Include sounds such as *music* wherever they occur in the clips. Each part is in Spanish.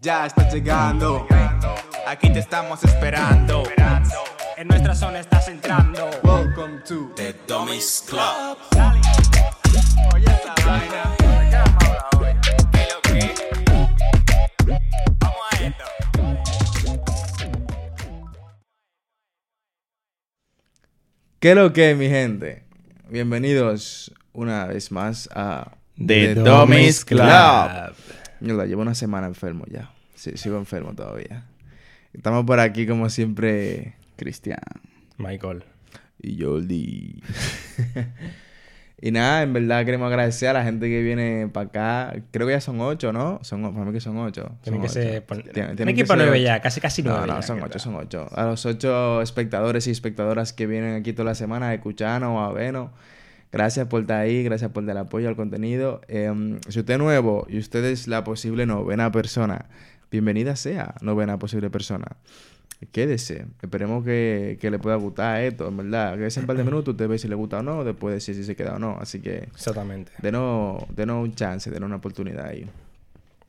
Ya estás llegando, aquí te estamos esperando. En nuestra zona estás entrando. Welcome to The Dummies Club. Oye esa vaina. ¿Qué lo que, mi gente? Bienvenidos una vez más a The The Dummies Club. Mierda, llevo una semana enfermo ya. Sí, sigo enfermo todavía. Estamos por aquí como siempre, Cristian Michael. y Jordi. *laughs* y nada, en verdad queremos agradecer a la gente que viene para acá. Creo que ya son ocho, ¿no? Son, para mí que son ocho. Tienen que ser. Tienen- que nueve ocho. ya, casi casi nueve. No, no, son ocho, son ocho. A los ocho espectadores y espectadoras que vienen aquí toda la semana a escucharnos o a vernos, gracias por estar ahí, gracias por dar apoyo al contenido. Em, si usted es nuevo y usted es la posible novena persona, bienvenida sea novena posible persona. Quédese, esperemos que, que le pueda gustar esto, en verdad. Que en par de *laughs* minutos usted ve si le gusta o no, después decide si se queda o no. Así que Exactamente. denos, denos un chance, denos una oportunidad ahí.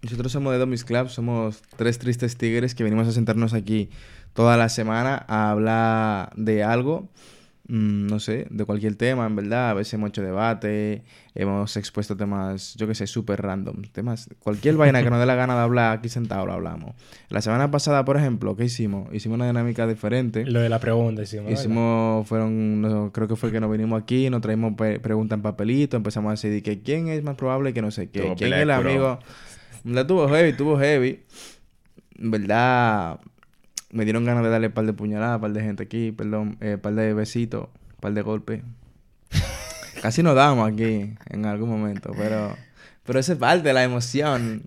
Nosotros somos de Domis Club, somos tres tristes tigres que venimos a sentarnos aquí toda la semana a hablar de algo, no sé, de cualquier tema, en verdad. A veces hemos hecho debate, hemos expuesto temas, yo que sé, súper random. Temas, cualquier vaina que nos dé la gana de hablar aquí sentado lo hablamos. La semana pasada, por ejemplo, ¿qué hicimos? Hicimos una dinámica diferente. Lo de la pregunta, hicimos. ¿verdad? Hicimos, fueron, no, creo que fue que nos vinimos aquí, nos traímos pe- preguntas en papelito, empezamos a decidir que quién es más probable que no sé qué, Tuvo quién es el amigo. La tuvo heavy, tuvo heavy. En verdad, me dieron ganas de darle un par de puñaladas, un par de gente aquí, perdón, un par de besitos, un par de golpes. *laughs* Casi nos damos aquí en algún momento, pero, pero eso es parte de la emoción.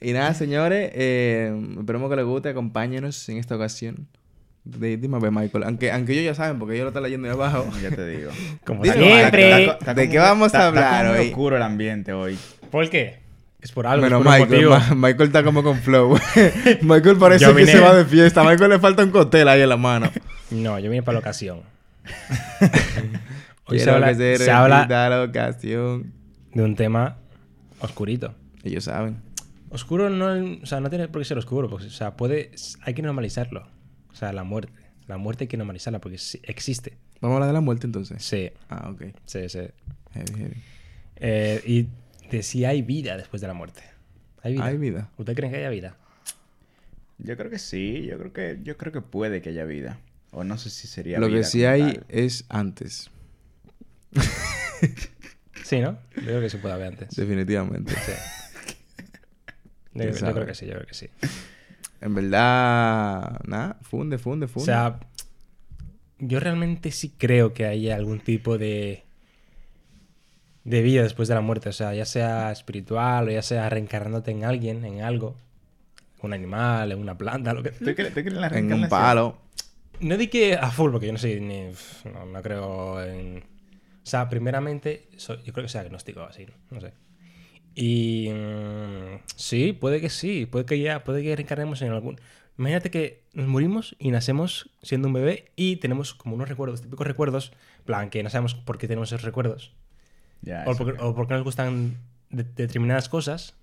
Y nada, señores, eh, esperemos que les guste, acompáñenos en esta ocasión. De- dime a ver, Michael, aunque, aunque ellos ya saben, porque yo lo está leyendo de abajo. *laughs* Ya te digo. *laughs* Como Dime, siempre. ¿De qué vamos a está- está hablar hoy? oscuro el ambiente hoy. ¿Por qué? Es por algo. Menos es por Michael. Ma- Michael está como con flow. *laughs* Michael parece que se va de fiesta. A Michael le falta un cóctel ahí en la mano. No, yo vine para la ocasión. *laughs* Hoy se habla, se se habla la ocasión. de un tema oscurito. Ellos saben. Oscuro no, o sea, no tiene por qué ser oscuro, porque, o sea, puede, hay que normalizarlo. O sea, la muerte. La muerte hay que normalizarla porque existe. Vamos a hablar de la muerte entonces. Sí, Ah, ok. sí, sí. Heavy, heavy. Eh, y de si hay vida después de la muerte. ¿Hay vida? Hay vida. ¿Usted cree que haya vida? Yo creo que sí, yo creo que, yo creo que puede que haya vida. O no sé si sería Lo vida que sí hay tal. es antes. *laughs* Sí, ¿no? Yo creo que se puede haber antes. Definitivamente. Sí. Yo, creo que sí, yo creo que sí. En verdad, nada, funde, funde, O funde. sea, yo realmente sí creo que haya algún tipo de de vida después de la muerte, o sea, ya sea espiritual o ya sea reencarnándote en alguien, en algo, un animal, en una planta, lo que ¿Tú crees, tú crees en la en un palo. No di que a full, porque yo no sé ni no, no creo en o sea, primeramente soy- yo creo que sea agnóstico así, ¿no? no sé. Y mm, sí, puede que sí, puede que ya, puede que reencarnemos en algún. Imagínate que nos morimos y nacemos siendo un bebé y tenemos como unos recuerdos, típicos recuerdos, plan que no sabemos por qué tenemos esos recuerdos, Ya, o o porque nos gustan de- determinadas cosas,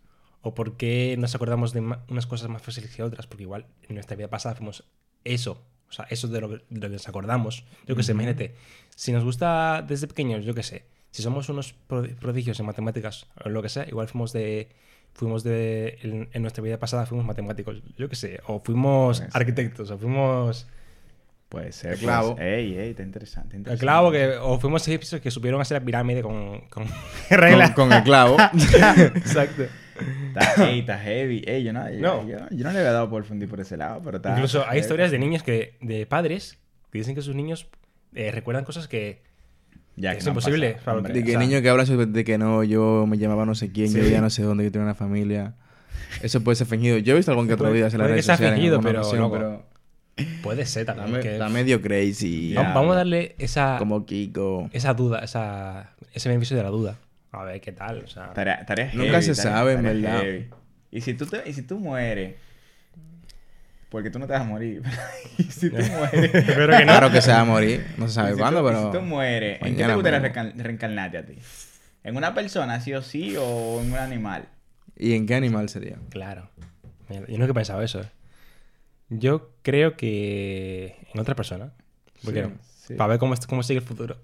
o porque nos acordamos de unas cosas más fáciles que otras, porque igual en nuestra vida pasada fuimos eso, o sea, eso de lo de lo que nos acordamos. Yo que sé, imagínate, si nos gusta desde pequeños, yo que sé, si somos unos pro- prodigios en matemáticas o lo que sea, igual fuimos de. Fuimos de. En, en nuestra vida pasada fuimos matemáticos, yo que sé, o fuimos Pues- arquitectos, o fuimos. Puede ser. Clavo. Pues, ey, ey, está interesante. El interesante. clavo, que, o fuimos egipcios que supieron hacer la pirámide con. con *laughs* Con, regla. con el clavo. *laughs* Exacto. Está, ey, está heavy. Ey, yo no, yo, No. yo, yo no le había dado por fundir por ese lado, pero está. Incluso está hay heavy. historias de niños que. de padres que dicen que sus niños eh, recuerdan cosas que. Ya, es que no han imposible, hombre. De que O sea- niño que habla de que no, yo me llamaba no sé quién, yo Sí. ya no sé dónde, yo tengo una familia. Eso puede ser fingido. Yo he visto algún que otro video en las puede que redes sea sociales. fingido, pero, ocasión, loco, pero Puede ser está, también. que- está medio crazy. Vamos a darle esa, Como Kiko. esa duda, esa, ese beneficio de la duda. A ver qué tal. O sea, Tarea, tarea Nunca se tarea- sabe, en tarea verdad. heavy. Y si tú, te- y si tú mueres, porque tú no te vas a morir. *laughs* y si tú *laughs* mueres, que no. Claro que se va a morir. No se sabe si cuándo, tú- pero. si tú mueres, ¿en qué te gustaría mismo. reencar- reencarnarte a ti? ¿En una persona sí o sí o en un animal? ¿Y en qué animal sería? Claro. Yo nunca he pensado eso, ¿eh? Yo creo que en otra persona. ¿Por qué Sí, no? sí. Para ver cómo, cómo sigue el futuro.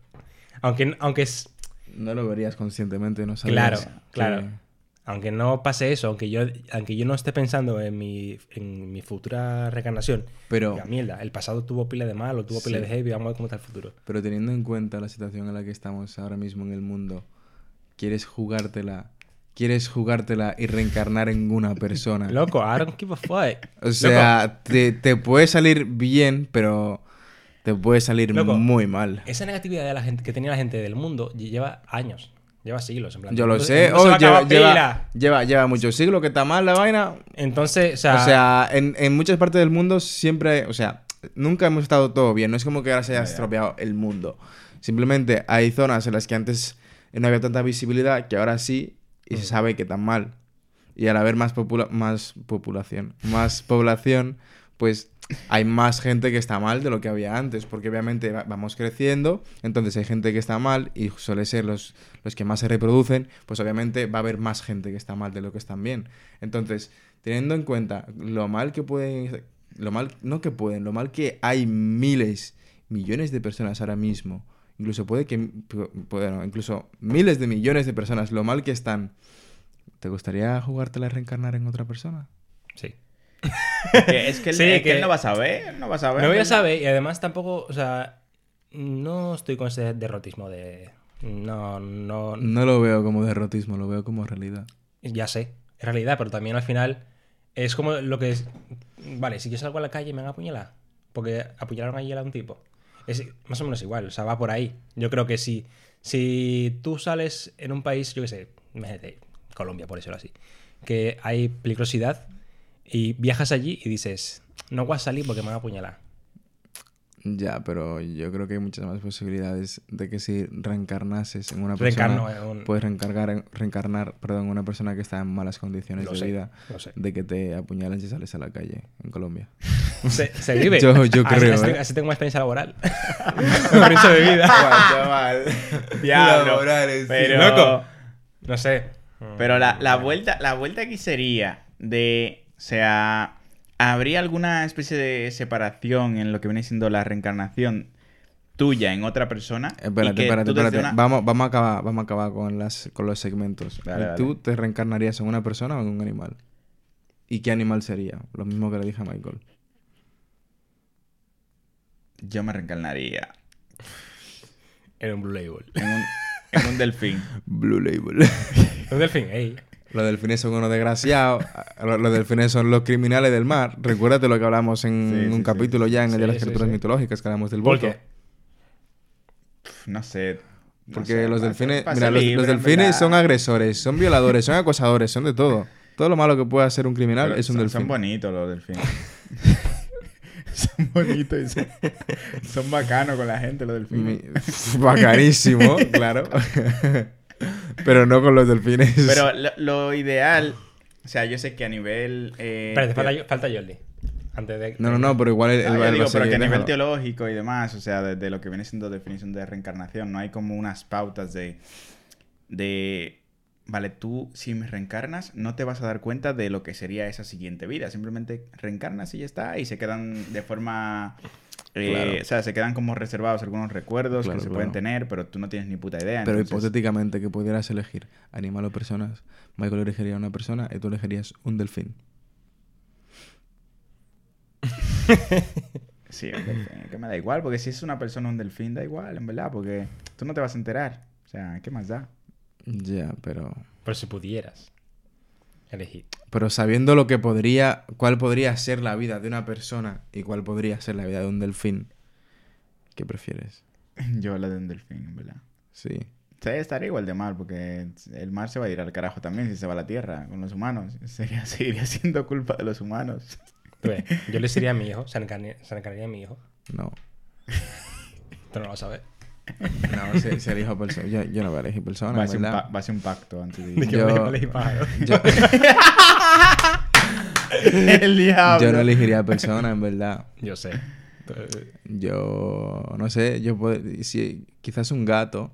Aunque, aunque es. No lo verías conscientemente, no sabrías. Claro, claro. que- Aunque no pase eso, aunque yo, aunque yo no esté pensando en mi, en mi futura reencarnación. Pero, mierda, el pasado tuvo pila de mal o tuvo pila Sí. de heavy, vamos a ver cómo está el futuro. pero teniendo en cuenta la situación en la que estamos ahora mismo en el mundo, ¿quieres jugártela? ¿Quieres jugártela y reencarnar en una persona? *laughs* Loco, I don't give a fuck. O sea, te, te puede salir bien, pero te puede salir Loco, muy mal. Esa negatividad de la gente que tenía la gente del mundo lleva años, lleva siglos. En plan, Yo lo sé. Oh, lleva, lleva, lleva, lleva muchos siglos que está mal la vaina. Entonces, o sea, O sea, en, en muchas partes del mundo siempre, o sea, nunca hemos estado todo bien. No es como que ahora se haya Ya, ya. estropeado el mundo. Simplemente hay zonas en las que antes no había tanta visibilidad que ahora sí y se sabe que están mal. Y al haber más, popula- más populación, más *laughs* población, pues hay más gente que está mal de lo que había antes, porque obviamente va- vamos creciendo, entonces hay gente que está mal y suele ser los, los que más se reproducen, pues obviamente va a haber más gente que está mal de lo que están bien. Entonces, teniendo en cuenta lo mal que pueden, lo mal, no que pueden, lo mal que hay miles, millones de personas ahora mismo, incluso puede que, bueno, incluso miles de millones de personas, lo mal que están, ¿te gustaría jugártela a reencarnar en otra persona? sí. *laughs* Que es que él, Sí, es que que- él no va a saber, no va a saber. No voy a saber y además tampoco, o sea, no estoy con ese derrotismo de... No, no, No lo veo como derrotismo, lo veo como realidad. ya sé, es realidad, pero también al final es como lo que es... Vale, si yo salgo a la calle me van a apuñalar, porque apuñalaron ayer a un tipo. Es más o menos igual, o sea, va por ahí. Yo creo que si, si tú sales en un país, yo qué sé, Colombia, por decirlo así, que hay peligrosidad y viajas allí y dices, no voy a salir porque me van a apuñalar. Ya, pero yo creo que hay muchas más posibilidades de que si reencarnases en una persona, Reencarno en un- puedes reencargar, en- reencarnar perdón, en una persona que está en malas condiciones Lo de sé, vida, de que te apuñalen si sales a la calle en Colombia. Se, se vive. *laughs* Yo- creo, Así, ¿eh? así tengo más experiencia laboral. *laughs* *laughs* experiencia de vida. chaval. Diablo. Pero, Loco. No sé. pero la, la vuelta, la vuelta aquí sería de, o sea, ¿habría alguna especie de separación en lo que viene siendo la reencarnación tuya en otra persona? Espérate, espérate, espérate. una- Vamos, vamos, a acabar, vamos a acabar con, las, con los segmentos. Dale, dale. ¿Tú te reencarnarías en una persona o en un animal? ¿Y qué animal sería? Lo mismo que le dije a Michael. Yo me reencarnaría En un Blue Label. en un, en un *laughs* delfín. Blue Label. Un delfín, ey. Los delfines son unos desgraciados. *laughs* Los los delfines son los criminales del mar. Recuérdate lo que hablamos en Sí, un sí. capítulo ya en el de las criaturas mitológicas que hablamos del ¿Por bulto. qué? No sé. no Porque sé, los delfines, mira, los, libre, los en delfines son agresores, son violadores, son acosadores, son de todo. Todo lo malo que puede hacer un criminal Pero es un son, delfín. son bonitos los delfines. *laughs* son bonitos y son, son bacanos con la gente los delfines. Bacanísimo, *laughs* claro. Pero no con los delfines. Pero lo, lo ideal, o sea, yo sé que a nivel... Eh, Espérate, falta, falta Jordi. Antes de... No, no, no, pero igual él, Ah, va pero que a nivel teológico y demás, o sea, desde lo que viene siendo definición de reencarnación, no hay como unas pautas de... de vale, tú si me reencarnas no te vas a dar cuenta de lo que sería esa siguiente vida, simplemente reencarnas y ya está, y se quedan de forma... eh, Claro. O sea, se quedan como reservados algunos recuerdos Claro, que se claro. pueden tener, pero tú no tienes ni puta idea. Pero entonces- hipotéticamente que pudieras elegir animal o personas, Michael elegiría una persona y tú elegirías un delfín. *laughs* Sí, un delfín, que me da igual, porque si es una persona un delfín, da igual, en verdad, porque tú no te vas a enterar. O sea, ¿qué más da? Ya, pero... Pero si pudieras elegir. Pero sabiendo lo que podría, cuál podría ser la vida de una persona y cuál podría ser la vida de un delfín, ¿qué prefieres? *laughs* Yo la de un delfín, en verdad. Sí. O sea, estaría igual de mal, porque el mar se va a ir al carajo también si se va a la tierra con los humanos. *laughs* Sería, seguiría siendo culpa de los humanos. Yo le *laughs* diría a mi hijo, se encarnaría a mi hijo. No. Tú no lo vas a ver. No, si, si elijo persona. Yo, yo no voy a elegir persona, Va a, en ser un ¿verdad? pa- va a ser un pacto antes de De ir. que *laughs* Yo- me pájaro. Yo, el diablo. yo no elegiría persona, en verdad. Yo sé. Yo no sé, yo si quizás un gato,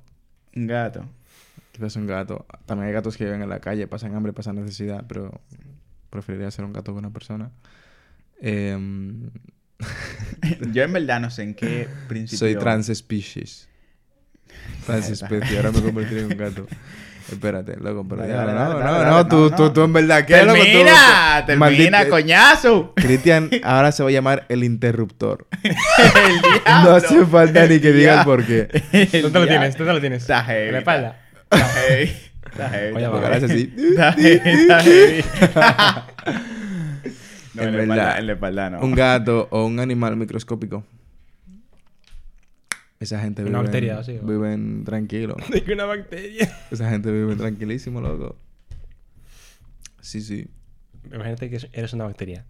Un gato. Quizás un gato. También hay gatos que viven en la calle, pasan hambre, pasan necesidad, pero preferiría ser un gato que una persona. Em, *laughs* Yo en verdad no sé en qué principio... soy Transespecie. Ahora me convertiré en un gato. *laughs* Espérate, loco, pero Dale, ya, dale, no, dale, no, dale, no, tú, no, tú, no. tú en verdad, ¿qué loco? Tú- ¡Termina! tú- ¡Termina, Maldita- coñazo! Cristian *laughs* ahora se va a llamar el interruptor. *laughs* ¡El No hace falta ni que diga el porqué. El ¿Dónde lo tienes? ¿Dónde lo tienes? Está heavy. En la espalda. Está heavy. Está heavy. Oye, está va. Porque ahora es así. Está heavy, está heavy. no, En en, la espalda, en la espalda no. Un gato o un animal microscópico. Esa gente Una vive, bacteria, sí, o- viven tranquilo. *laughs* De que una bacteria. Esa gente vive tranquilísimo, loco. Sí, sí. Imagínate que eres una bacteria.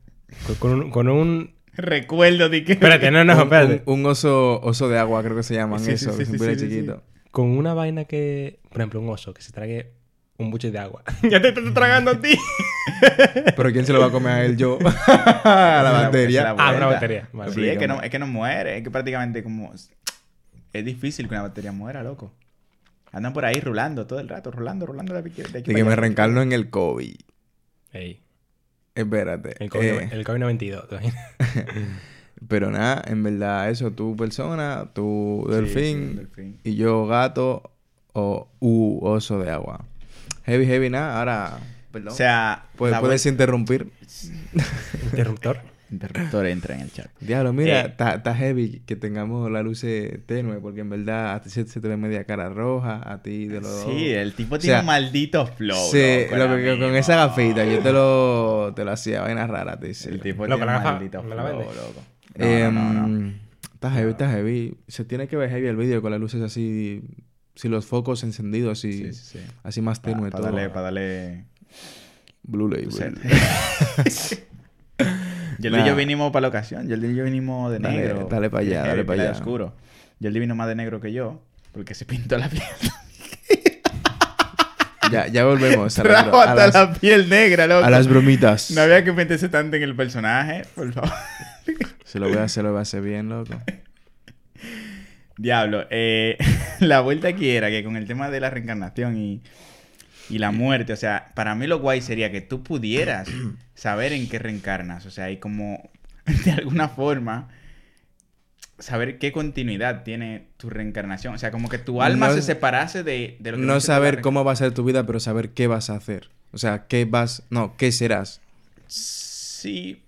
Con, con un, con un- Recuerdo de que... Espérate, no, no, un, espérate. un- un oso, oso de agua, creo que se llaman Sí, eso, sí, que sí, siempre sí, es sí, chiquito. Con una vaina que... Por ejemplo, un oso que se trague un buche de agua. *laughs* ya te estás tragando a ti. Pero ¿quién se lo va a comer a él? Yo. *laughs* a la bacteria. Ah, una bacteria. Vale. Sí, es que, no, es que no muere. Es que prácticamente como... Es difícil que una bacteria muera, loco. Andan por ahí rulando todo el rato, rulando, rulando de aquí, de aquí que me reencarno en el COVID. Ey, Espérate. el COVID, eh, el COVID-92. ¿te imaginas? *laughs* Pero nada, en verdad, eso, tú persona, tú delfín, sí, delfín. y yo gato o u oso de agua. Heavy, heavy, nada, ahora, perdón. O sea... Puedes, la puedes interrumpir. Interruptor. Interruptor entra en el chat. Diablo, mira, Eh. está heavy que tengamos la luz eh, tenue, porque en verdad a ti se, se te ve media cara roja, a ti de los... Sí, el tipo O tiene sea, un maldito flow. Sí, loco, lo ahora que- con esa gafita yo te lo, te lo hacía vaina rara, te dice. El tipo Loco, tiene la un maldito loco. No, no, no, no. Em, Está heavy, está heavy. Se tiene que ver heavy el vídeo con las luces así, si los focos encendidos y Sí, sí, sí. así más tenue Para todo. darle, para darle... Blue Label. *laughs* *laughs* Yo y yo vinimos para la ocasión. Yo y yo vinimos de Dale, negro. dale pa' allá, dale pa' pila de allá. oscuro. Yo vino más de negro que yo. Porque se pintó la piel. *laughs* Ya, ya volvemos *laughs* a, la- Trajo a hasta las, la piel negra, loco. a las bromitas. No había que meterse tanto en el personaje, por favor. *laughs* Se lo voy a hacer, lo voy a hacer bien, loco. Diablo, eh, la vuelta aquí era que con el tema de la reencarnación y, y la muerte, o sea, para mí lo guay sería que tú pudieras *clears throat* saber en qué reencarnas, o sea, y como *laughs* de alguna forma saber qué continuidad tiene tu reencarnación, o sea, como que tu alma No- se separase de, de lo que No saber cómo va a ser tu vida, pero saber qué vas a hacer. O sea, qué vas... No, qué serás. Sí.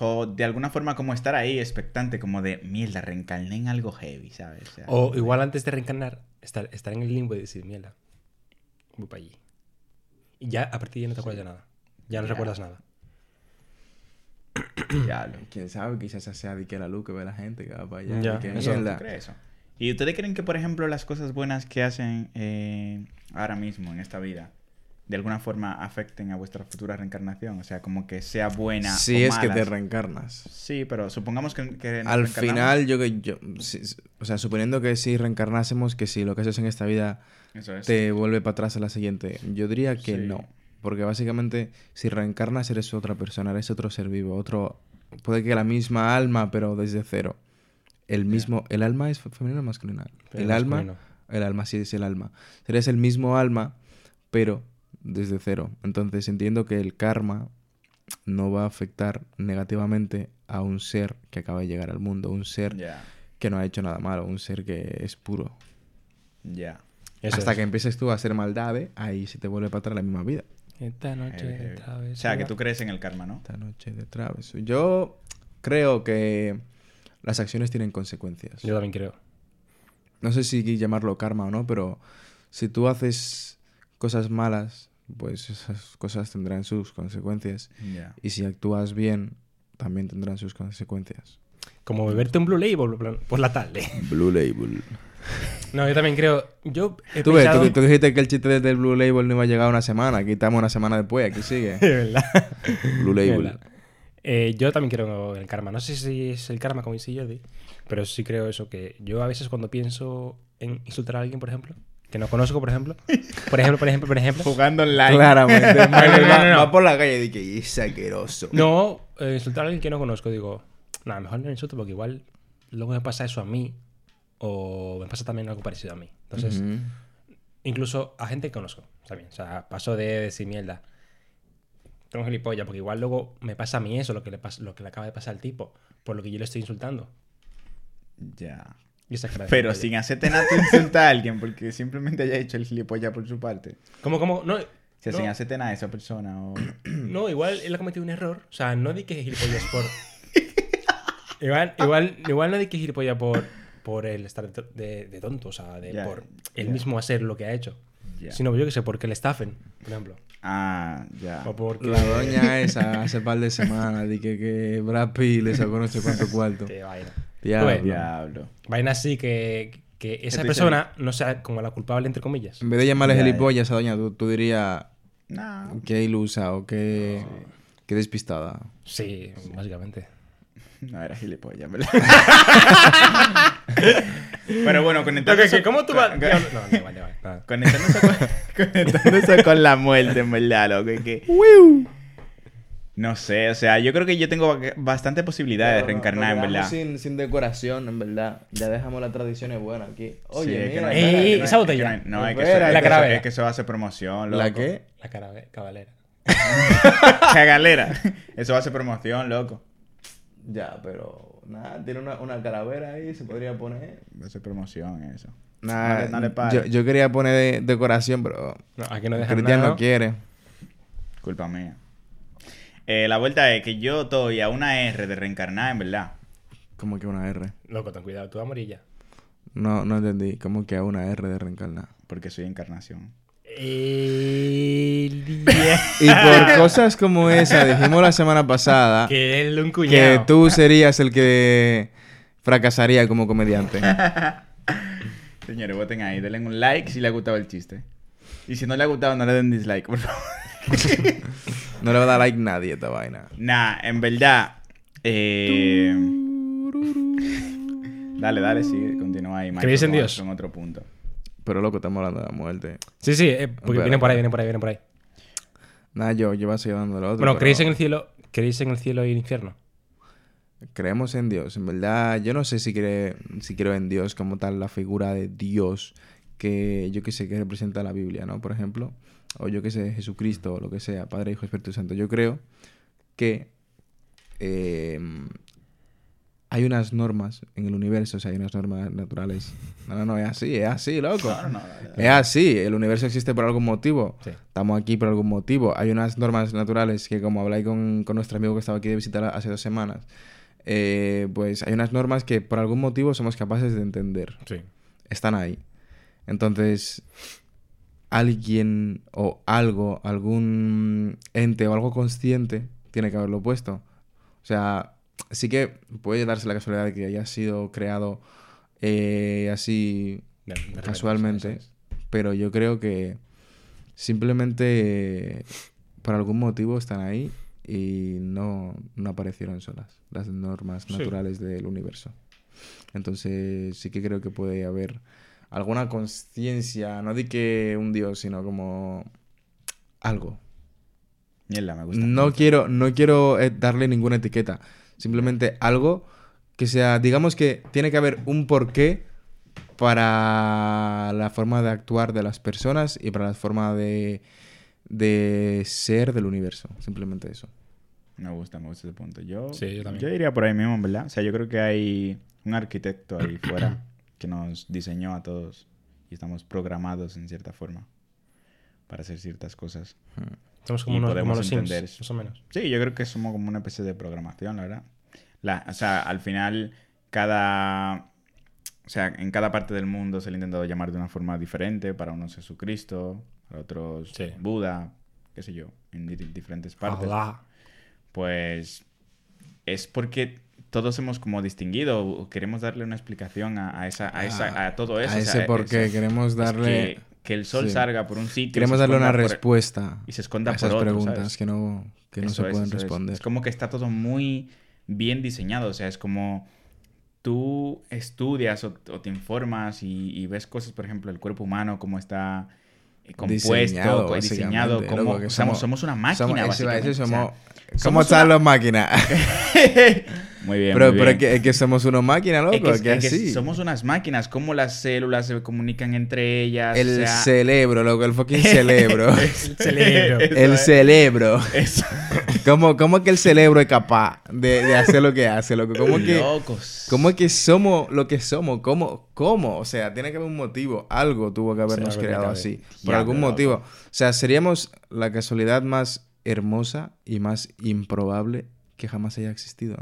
O de alguna forma como estar ahí expectante, como de, mierda, reencarné en algo heavy, ¿sabes? O sea, O igual antes de reencarnar, estar, estar en el limbo y decir, mierda, voy para allí. Y ya a partir de ahí no te acuerdas de nada. Ya no Ya. recuerdas nada. *clears throat* diablo. Quién sabe, quizás esa sea de que la luz que ve la gente que va para allá. Ya, de que eso. mierda. ¿Tú crees eso? ¿Y ustedes creen que, por ejemplo, las cosas buenas que hacen eh, ahora mismo en esta vida, de alguna forma afecten a vuestra futura reencarnación? O sea, como que sea buena Si o es que te reencarnas. Sí, pero supongamos que, que nos Al final, yo que yo, si- o sea, suponiendo que si reencarnásemos, que si lo que haces en esta vida Eso es. te vuelve para atrás a la siguiente, yo diría que Sí. no. Porque básicamente, si reencarnas, eres otra persona, eres otro ser vivo, otro. Puede que la misma alma, pero desde cero. El mismo. ¿El alma es fe- femenino o masculino? Pero el alma. masculino. El alma, sí, es el alma. Eres el mismo alma, pero desde cero. Entonces entiendo que el karma no va a afectar negativamente a un ser que acaba de llegar al mundo, un ser que no ha hecho nada malo, un ser que es puro. ya. Hasta es. que empieces tú a hacer maldades, ahí se te vuelve para atrás la misma vida. Esta noche heavy. otra vez O sea, que tú crees en el karma, ¿no? Esta noche de traveso. Yo creo que las acciones tienen consecuencias. Yo también creo. No sé si llamarlo karma o no, pero si tú haces cosas malas, pues esas cosas tendrán sus consecuencias. Ya. Y si actúas bien, también tendrán sus consecuencias. Como beberte un Blue Label por- la tarde. *laughs* Blue Label. No, yo también creo. Yo he Tú ves, pensado- tú, tú dijiste que el chiste del Blue Label no iba a llegar una semana. Aquí estamos una semana después, aquí sigue. *laughs* De verdad. Blue Label. verdad. Eh, yo también creo en el karma. No sé si es el karma como dice Jordi, pero sí creo eso, que yo a veces cuando pienso en insultar a alguien, por ejemplo, que no conozco, por ejemplo, por ejemplo, por ejemplo, por ejemplo, Jugando online. Claramente. *laughs* No, no, no, va, no, no. va por la calle y dice que es asqueroso. no, eh, insultar a alguien que no conozco, digo, nada, mejor no insulto porque igual luego me pasa eso a mí o me pasa también algo parecido a mí. Entonces, Ujú. incluso a gente que conozco, también. O sea, paso de decir mierda. Tengo gilipollas, porque igual luego me pasa a mí eso, lo que le, pas- lo que le acaba de pasar al tipo, por lo que yo le estoy insultando. Ya. Y esa cara de Pero sin hacerte nada tú insulta a alguien porque simplemente haya hecho el gilipollas por su parte. ¿Cómo, cómo? No, O sea, no, sin hacerte nada a esa persona o... *clears throat* no, igual él ha cometido un error. O sea, no di que es gilipollas por. *laughs* igual, igual, igual no di que es gilipollas por, por el estar de, de- de tonto, o sea, de, por él ya. mismo hacer lo que ha hecho. Ya. Sino yo que sé, porque le estafen, por ejemplo. Ah, ya. O porque. La doña esa hace par de semanas di que, que Brad Pitt le sacó no sé cuánto cuarto. Qué vaina. Diablo. Pues, Diablo. Vaina así que, que esa persona no sea como la culpable, entre comillas. En vez de llamarle gilipollas a esa doña, tú, tú dirías No. que ilusa o que, que despistada. Sí, básicamente. *laughs* No era gilipollas, ¿verdad? *laughs* Pero bueno, eso- ¿Cómo tú con- vas.? con- No, no, vale, vale. eso con, *laughs* conectando eso con la muerte, en verdad, loco. que- No sé, o sea, yo creo que yo tengo ba- bastante posibilidad de reencarnar, en verdad. Sin, sin decoración, en verdad. Ya dejamos las tradiciones buenas aquí. Oye, Sí, es que mira. no Ey, es que ey, no hay- esa es que no es que eso- la es que eso- calavera. es que eso hace promoción, loco. ¿La qué? La cabalera. Cagalera. Eso va a ser promoción, loco. Ya, pero nada, tiene una, una calavera ahí, se podría poner. Va a ser promoción, eso. Nah, No le- no le yo, quería poner de- decoración, pero No, aquí no dejan Cristian nada. no quiere. Culpa mía. Eh, la vuelta es que yo estoy a una R de reencarnar, en verdad. Como que una R. Loco, ten cuidado, tú amarilla. No, no entendí. Como que una R de reencarnar. Porque soy encarnación. El día Y por cosas como esa, dijimos la semana pasada que él un que tú serías el que fracasaría como comediante. Señores, voten ahí. Denle un like si les ha gustado el chiste. Y si no les ha gustado, no le den dislike, por favor. *laughs* No le va a dar like nadie a esta vaina. Nah, en verdad. Eh... Dale, dale, sigue, continúa ahí. Michael, ¿Creéis en Dios? Con otro punto. Pero loco, estamos hablando de la muerte. Sí, sí, eh, porque Espera, vienen por ahí, vienen por ahí, vienen por ahí. Nada, yo, yo voy a seguir hablando de lo otro. Bueno, pero ¿creéis en el cielo? ¿Creéis en el cielo y el infierno? Creemos en Dios. En verdad, yo no sé si, cree, si creo en Dios como tal, la figura de Dios que yo que sé que representa la Biblia, ¿no? Por ejemplo. O yo que sé, Jesucristo, o lo que sea, Padre, Hijo, Espíritu Santo. Yo creo que eh, hay unas normas en el universo, o sea, hay unas normas naturales. No, no, no, es así, es así, loco. No, no, no, dale, dale. Es así, el universo existe por algún motivo. Sí. Estamos aquí por algún motivo. Hay unas normas naturales que, como habláis con, con nuestro amigo que estaba aquí de visita hace dos semanas, eh, pues hay unas normas que por algún motivo somos capaces de entender. Sí. Están ahí. Entonces, alguien o algo, algún ente o algo consciente tiene que haberlo puesto. O sea, sí que puede darse la casualidad de que haya sido creado eh, así De- de repente, casualmente, pero yo creo que simplemente eh, por algún motivo están ahí y no, no aparecieron solas las normas Sí. naturales del universo. Entonces sí que creo que puede haber alguna conciencia, no di que un dios, sino como algo. Mierda, me gusta. No quiero, no quiero eh, darle ninguna etiqueta. Simplemente algo que sea, digamos que tiene que haber un porqué para la forma de actuar de las personas y para la forma de, de ser del universo. Simplemente eso. Me gusta, me gusta ese punto. Yo, Sí, yo también. yo diría por ahí mismo, en verdad. O sea, yo creo que hay un arquitecto ahí *clears throat* fuera que nos diseñó a todos y estamos programados en cierta forma para hacer ciertas cosas. Somos como, podemos los entender más o menos. Sí, yo creo que somos como una especie de programación, la verdad. La, o sea, al final, cada. O sea, en cada parte del mundo se le ha intentado llamar de una forma diferente. Para unos Jesucristo, para otros Sí. Buda, qué sé yo, en di- diferentes partes. Alá. Pues es porque todos hemos como distinguido, o queremos darle una explicación a, a esa, a, esa, a todo eso. a o ese sea, porqué eso. queremos Es darle... que, que el sol sí. salga por un sitio. Queremos darle una por- respuesta y se esconda a esas por otro, preguntas ¿sabes? que no, que no Eso se es, pueden es. responder. Es como que está todo muy bien diseñado. O sea, es como tú estudias o, o te informas y, y ves cosas, por ejemplo, el cuerpo humano, cómo está compuesto, Diseñado, co- diseñado, básicamente, cómo loco, que somos, somos- somos una máquina, Somos, básicamente. decir, o sea, somos, ¿Cómo somos están una- las máquinas? *laughs* Muy bien, Pero, muy pero es que, es que somos una máquina, loco. Es que, es que es que así. somos unas máquinas, cómo las células se comunican entre ellas. El o sea, cerebro, loco, el fucking cerebro. es- *laughs* cerebro. el cerebro. *laughs* Eso. ¿Cómo, ¿Cómo es que el cerebro es capaz de, de hacer lo que hace, loco? ¿Cómo que, Locos. ¿Cómo es que somos lo que somos? ¿Cómo? ¿Cómo? O sea, tiene que haber un motivo. Algo tuvo que habernos tiene creado así. Por algún loco. motivo. O sea, seríamos la casualidad más hermosa y más improbable que jamás haya existido.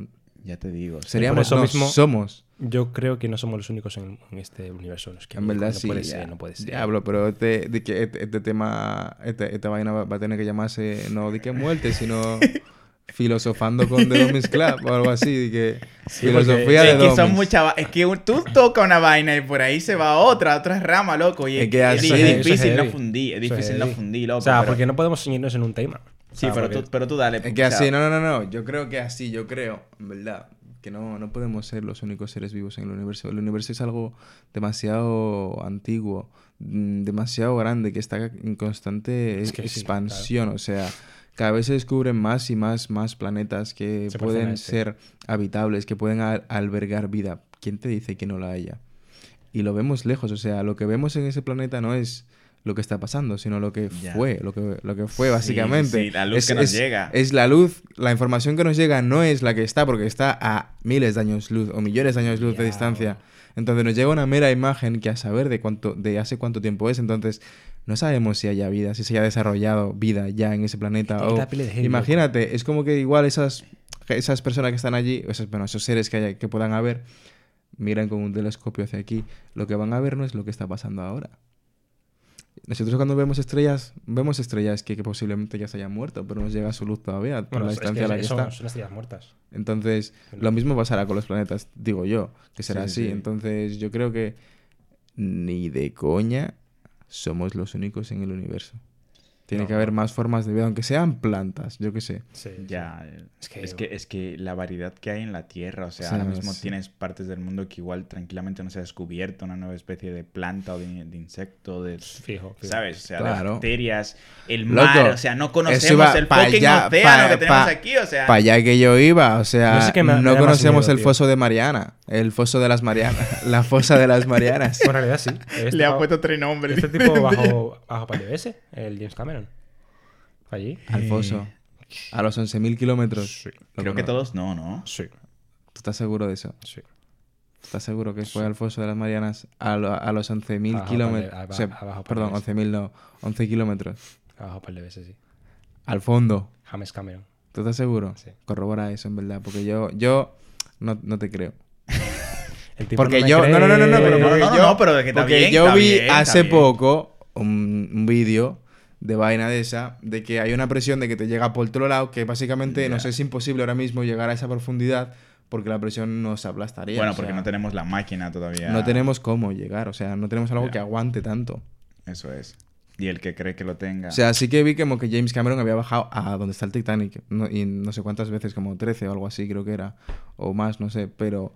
Ya te digo. Seríamos, eso no, mismo- somos. Yo creo que no somos los únicos en, en este universo. Es que En verdad no sí. puede ya. ser, no puede ser. Diablo, pero este, de que este, este tema, este- esta vaina va, va a tener que llamarse no de que muerte, sino *laughs* filosofando con The Domis Club o algo así. De que Sí, filosofía de Es que son va- Es que tú tocas una vaina y por ahí se va otra, otra rama, loco. Y Es es, que es difícil no fundir. Es difícil no fundir, loco. O sea, pero- porque no podemos ceñirnos en un tema. Sí, sea, pero porque- tú, pero tú dale. Es que así, no, no, no, no. Yo creo que así, yo creo, en verdad, que no, no podemos ser los únicos seres vivos en el universo. El universo es algo demasiado antiguo, mm, demasiado grande, que está en constante Es que sí, expansión. O sea, cada vez se descubren más y más, más planetas que Se pueden ser habitables, que pueden al- albergar vida. ¿Quién te dice que no la haya? Y lo vemos lejos, o sea, lo que vemos en ese planeta no es lo que está pasando, sino lo que Ya. fue, lo que, lo que fue Sí, básicamente. sí, la luz Es- que nos es- llega. es la luz, la información que nos llega no es la que está, porque está a miles de años luz o millones de años luz de distancia. Entonces nos llega una mera imagen que a saber de cuánto, de hace cuánto tiempo es. Entonces no sabemos si haya vida, si se haya desarrollado vida ya en ese planeta. O, imagínate, es como que igual esas, esas personas que están allí, esos, bueno, esos seres que, haya- que puedan haber, miran con un telescopio hacia aquí. Lo que van a ver no es lo que está pasando ahora. Nosotros cuando vemos estrellas, vemos estrellas que, que posiblemente ya se hayan muerto, pero nos llega su luz todavía por Bueno, la es distancia que a la que son, está. son estrellas muertas. Entonces, lo mismo pasará con los planetas, digo yo, que será Sí, sí, así. sí. Entonces, yo creo que ni de coña somos los únicos en el universo. Tiene No, que haber no. más formas de vida, aunque sean plantas, yo qué sé. Sí, Ya, Es es que- que, es que la variedad que hay en la Tierra, o sea, ahora mismo sí. tienes partes del mundo que igual tranquilamente no se ha descubierto una nueva especie de planta o de, de insecto, de, Fijo, fijo. ¿sabes? O sea, Claro. de bacterias, el Loco, mar, o sea, no conocemos iba el fucking allá, océano pa- que tenemos pa- aquí, o sea... Para allá que yo iba, o sea, No sé me conocemos miedo, el tío. foso de Mariana, el foso de las Marianas, *laughs* la fosa de las Marianas. En realidad sí. Este Le ha tipo- puesto tres nombres. Este tipo bajo, bajo ese, el James Cameron. Allí. Al foso, a los 11.000 kilómetros. Sí. Creo que no. todos no, ¿no? Sí, ¿Tú estás seguro de eso? sí. ¿Estás seguro que fue al foso de las Marianas a, lo- a los 11.000 Abajo, kilómetros? O sea, perdón, pale- 11.000 no, 11 kilómetros. Abajo para el ese, sí. Al fondo. James Cameron. ¿Tú estás seguro? Sí. Corrobora eso, en verdad, porque yo, yo no, no te creo. *laughs* El tipo Porque me yo, no, no, no, no, no, pero No, porque no, no, yo, no, pero de que está porque bien, yo está vi bien, hace bien. poco un, un vídeo de vaina de esa, de que hay una presión de que te llega por otro lado, que básicamente nos Ya. es imposible ahora mismo llegar a esa profundidad porque la presión nos aplastaría. Bueno, porque sea, no tenemos la máquina todavía. no tenemos cómo llegar, o sea, no tenemos algo que aguante tanto. Eso es. Y el que cree que lo tenga. O sea, sí que vi como que James Cameron había bajado a donde está el Titanic. no- y no sé cuántas veces, como 13 o algo así creo que era. O más, no sé. Pero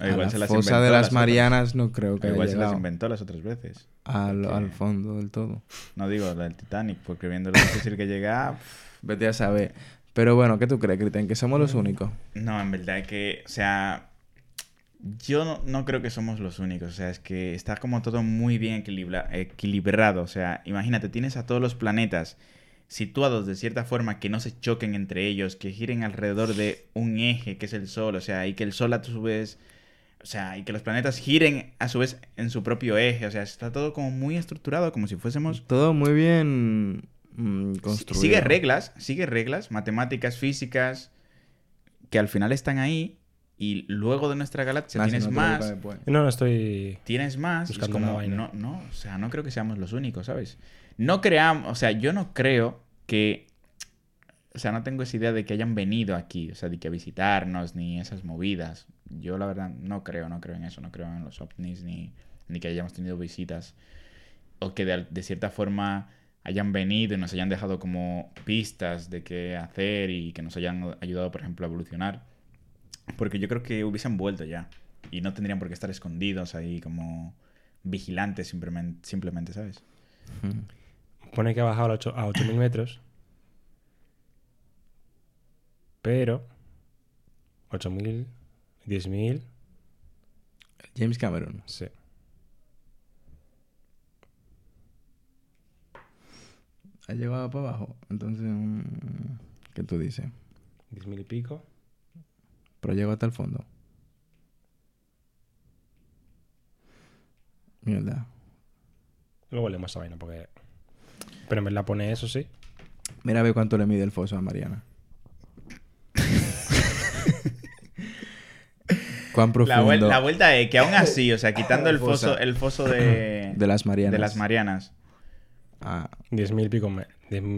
a igual la se las fosa inventó de las otras. Marianas no creo que igual haya se las inventó las otras veces. al, porque- al fondo del todo. No digo la del Titanic, porque viendo lo difícil que llega. Vete a saber. Pero bueno, ¿qué tú crees, Cristian? ¿Que somos los únicos? No, en verdad que, o sea, yo no, no creo que somos los únicos. O sea, es que está como todo muy bien equilibra- equilibrado. O sea, imagínate, tienes a todos los planetas situados de cierta forma que no se choquen entre ellos, que giren alrededor de un eje que es el Sol, o sea, y que el Sol a su vez, o sea, y que los planetas giren a su vez en su propio eje, o sea, está todo como muy estructurado, como si fuésemos Todo muy bien mm, construido. Sigue reglas, sigue reglas, matemáticas, físicas, que al final están ahí. Y luego de nuestra galaxia tienes no más, después. No, no estoy. tienes más. es como, una vaina. no, no, o sea, no creo que seamos los únicos, ¿sabes? No creamos, o sea, yo no creo que, o sea, no tengo esa idea de que hayan venido aquí, o sea, de que a visitarnos, ni esas movidas. Yo la verdad no creo, no creo en eso, no creo en los ovnis, ni, ni que hayamos tenido visitas. O que de, cierta forma hayan venido y nos hayan dejado como pistas de qué hacer y que nos hayan ayudado, por ejemplo, a evolucionar. Porque yo creo que hubiesen vuelto ya. Y no tendrían por qué estar escondidos ahí como vigilantes simplemente, simplemente ¿sabes? Pone que ha bajado a 8000 metros. Pero. 8.000, 10.000, James Cameron. sí. Ha llegado para abajo. Entonces, mm, ¿qué tú dices? 10.000 y pico. Pero llegó hasta el fondo. Mierda. Luego leemos esa vaina porque... Pero en verdad pone eso, sí. Mira a ver cuánto le mide el foso a Mariana. Cuán profundo La, vuel- la vuelta es que aún así, o sea, quitando el *laughs* foso, el foso de, *clears throat* de las Marianas. de las Marianas. Ah, 10.000 y pico. O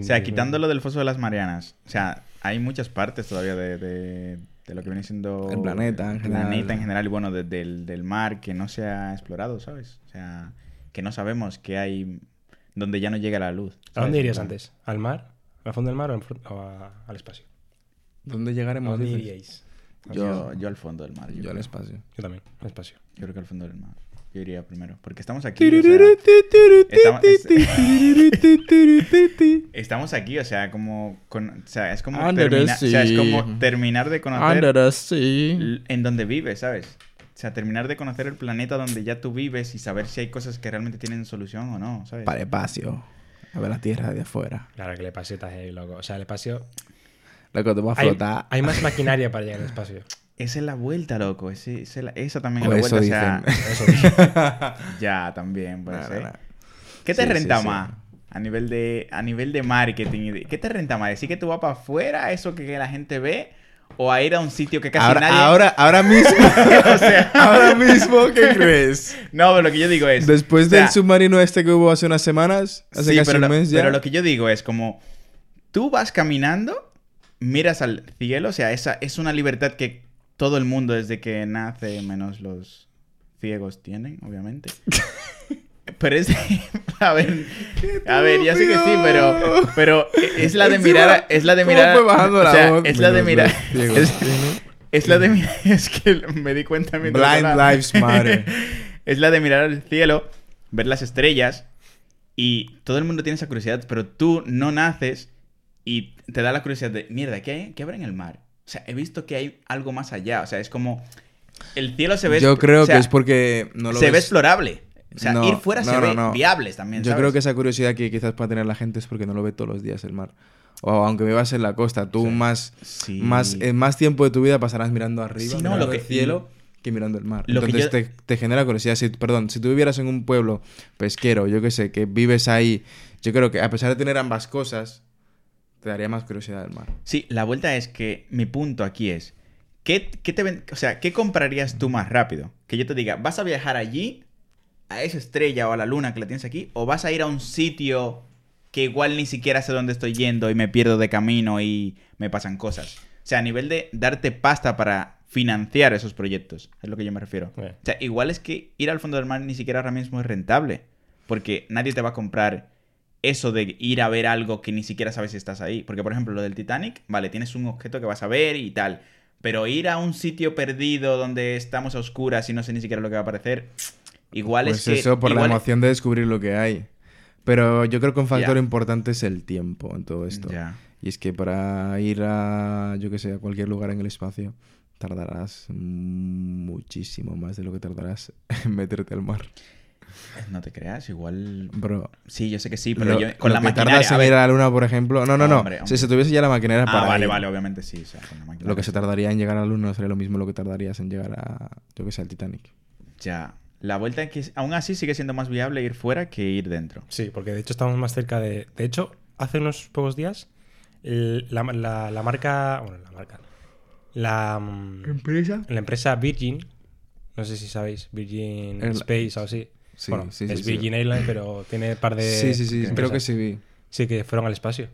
sea, 10.000. quitándolo del foso de las Marianas. O sea, hay muchas partes todavía de, de- de lo que viene siendo... El planeta en el general. planeta en general y bueno, de- del, del mar que no se ha explorado, ¿sabes? O sea, que no sabemos qué hay donde ya no llega la luz. ¿A dónde irías antes? ¿Al mar? ¿Al fondo del mar o, en fr- o a- al espacio? ¿Dónde ¿A llegaremos? dónde dices? iríais? Yo, yo al fondo del mar. Yo, Yo al espacio. Yo también, al espacio. Yo creo que al fondo del mar. Yo iría primero. Porque estamos aquí. o sea, estamos, es- estamos aquí, o sea, como. con- o sea, es como, termina- o sea, es como terminar de conocer en donde vives, ¿sabes? O sea, terminar de conocer el planeta donde ya tú vives y saber si hay cosas que realmente tienen solución o no, ¿sabes? Para el espacio. A ver la tierra de afuera. Claro que el espacio está heavy, loco. O sea, el espacio... Loco, te va a Hay, flotar. hay más *laughs* maquinaria para llegar al espacio. Esa es la vuelta, loco. Ese, esa también O es la eso vuelta. O sea, Eso dice. *laughs* ya, también, puede ser. ¿Qué te Sí, renta sí. más? A nivel de, a nivel de marketing. ¿Qué te renta más? ¿Decir que tú vas para afuera, eso que la gente ve? ¿O a ir a un sitio que casi Ahora, nadie... ahora, ahora mismo. *laughs* ahora mismo, ¿qué crees? No, pero lo que yo digo es... Después o sea, del submarino este que hubo hace unas semanas, hace sí, casi pero, un lo, mes ya. pero lo que yo digo es como... Tú vas caminando, miras al cielo, o sea, esa es una libertad que todo el mundo desde que nace, menos los ciegos, tienen, obviamente. *laughs* Pero es... *laughs* A ver, a ver, ya sé que sí, pero, pero es la de mirar... Es la de ¿cómo mirar... fue bajando o la sea, voz? es la de mirar... Es, la de mirar... *laughs* Es que me di cuenta mientras Blind hablaba. Lives Matter. es la de mirar al cielo, ver las estrellas y todo el mundo tiene esa curiosidad, pero tú no naces y te da la curiosidad de, mierda, ¿qué, hay? ¿qué habrá en el mar? O sea, he visto que hay algo más allá, o sea, es como... El cielo se ve... Yo creo o sea, que es porque no lo se ve ves- explorable. O sea, No, ir fuera no, se no, ve viables también, Yo ¿sabes? creo que esa curiosidad que quizás pueda tener la gente es porque no lo ve todos los días el mar. O aunque vivas en la costa, tú más, Sí. más, en más tiempo de tu vida pasarás mirando arriba, Sí, no, mirando lo que- el cielo, que mirando el mar. lo que Entonces yo- te, te genera curiosidad. Si, perdón, si tú vivieras en un pueblo pesquero, yo qué sé, que vives ahí, yo creo que a pesar de tener ambas cosas, te daría más curiosidad el mar. Sí, la vuelta es que mi punto aquí es, ¿qué, qué te ven- o sea, ¿qué comprarías tú más rápido? Que yo te diga, ¿vas a viajar allí, a esa estrella o a la luna que la tienes aquí? ¿O vas a ir a un sitio que igual ni siquiera sé dónde estoy yendo y me pierdo de camino y me pasan cosas? O sea, a nivel de darte pasta para financiar esos proyectos, es lo que yo me refiero. Eh. O sea, igual es que ir al fondo del mar ni siquiera ahora mismo es rentable. Porque nadie te va a comprar eso de ir a ver algo que ni siquiera sabes si estás ahí. Porque, por ejemplo, lo del Titanic, vale, tienes un objeto que vas a ver y tal. Pero ir a un sitio perdido donde estamos a oscuras y no sé ni siquiera lo que va a aparecer, igual Pues es que... eso, por la emoción de descubrir lo que hay. Pero yo creo que un factor importante es el tiempo en todo esto. Y es que para ir a, yo que sé, a cualquier lugar en el espacio, tardarás muchísimo más de lo que tardarás *laughs* en meterte al mar. No te creas, igual... Bro, Sí, yo sé que sí, pero lo, yo con lo la maquinaria... tardas a en ir a la luna, por ejemplo... No, no, no. Hombre, hombre. Si se tuviese ya la maquinaria Ah, para vale, ir, vale, obviamente sí. O sea, con la maquinaria. Lo que se tardaría en llegar a la luna no sería lo mismo lo que tardarías en llegar a, yo que sé, al Titanic. Ya. La vuelta es que aún así sigue siendo más viable ir fuera que ir dentro. Sí, porque de hecho estamos más cerca de... De hecho, hace unos pocos días, la, la- la marca... Bueno, la marca... La, mm, ¿Empresa? la empresa Virgin, no sé si sabéis, Virgin El- Space o así. Sí, bueno, sí, sí, es sí. Virgin Airlines, pero tiene un par de... Sí, sí, sí. empresas. Creo que sí vi. Sí, que fueron al espacio.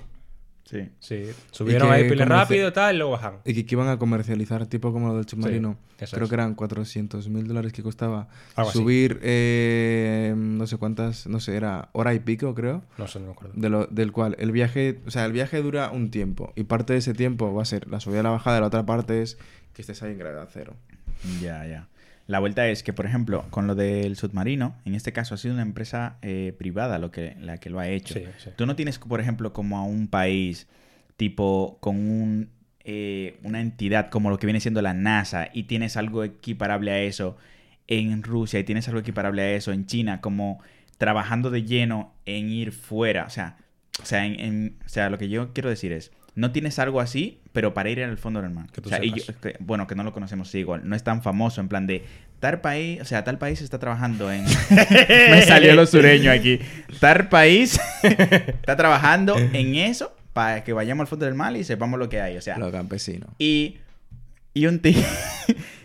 Sí. Sí. Subieron ahí pile comerci- rápido y tal, y luego bajan. Y que, que iban a comercializar, tipo como lo del submarino. eso Creo es. que eran 400 mil dólares que costaba Algo así. subir, eh, no sé cuántas, no sé, era hora y pico, creo. No sé, no me acuerdo. De lo, del cual el viaje, o sea, el viaje dura un tiempo. Y parte de ese tiempo va a ser la subida y la bajada, la otra parte es que estés ahí en gravedad cero. Ya, ya. La vuelta es que, por ejemplo, con lo del submarino, en este caso ha sido una empresa eh, privada lo que, la que lo ha hecho. Sí, sí. Tú no tienes, por ejemplo, como a un país tipo con un eh, una entidad como lo que viene siendo la NASA y tienes algo equiparable a eso en Rusia y tienes algo equiparable a eso en China, como trabajando de lleno en ir fuera, o sea, o sea, en- en- o sea, lo que yo quiero decir es, no tienes algo así, pero para ir al fondo del mar. Que tú O sea, y sepas. yo- que- bueno, que no lo conocemos sí, igual, no es tan famoso, en plan de tal país, o sea, tal país está trabajando en... *laughs* *laughs* Me salió lo sureño aquí. Tal país *laughs* está trabajando en eso para que vayamos al fondo del mar y sepamos lo que hay, o sea... Los campesinos. Y, y un ti-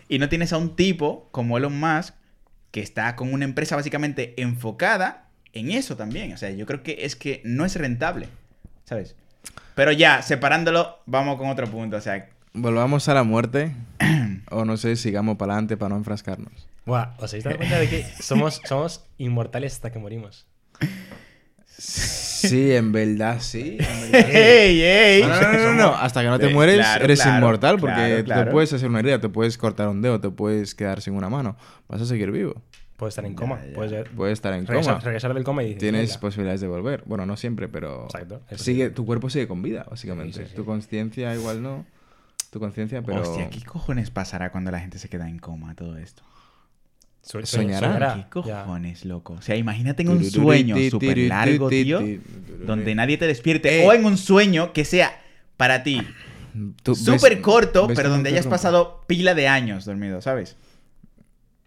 y no tienes a un tipo como Elon Musk que está con una empresa básicamente enfocada en eso también. O sea, yo creo que es que no es rentable, ¿sabes? Pero ya, separándolo, vamos con otro punto. O sea, Volvamos a la muerte. *clears throat* o no sé, sigamos para adelante para no enfrascarnos. Buah, ¿os habéis dado cuenta de que *laughs* somos, somos inmortales hasta que morimos? Sí, en verdad sí. en verdad sí. *laughs* ¡Ey, ey! No, no, no, no, no. Hasta que no te Sí, mueres, claro, eres claro, inmortal porque claro, tú claro. te puedes hacer una herida, te puedes cortar un dedo, te puedes quedar sin una mano. Vas a seguir vivo. Puedes estar en coma. ya. Puedes Puedes estar en regresar, coma. regresar del coma y dices, Tienes posibilidades de volver. Bueno, no siempre, pero Exacto, sigue, tu cuerpo sigue con vida, básicamente. Sí, sí, sí. Tu conciencia igual no. Tu conciencia, pero Hostia, ¿qué cojones pasará cuando la gente se queda en coma todo esto? Soñará. soñará, ¿Qué ya. cojones, loco? O sea, imagínate en un sueño súper largo, tío, donde nadie te despierte. Ey. O en un sueño que sea para ti súper corto, pero donde hayas pasado pila de años dormido, ¿sabes?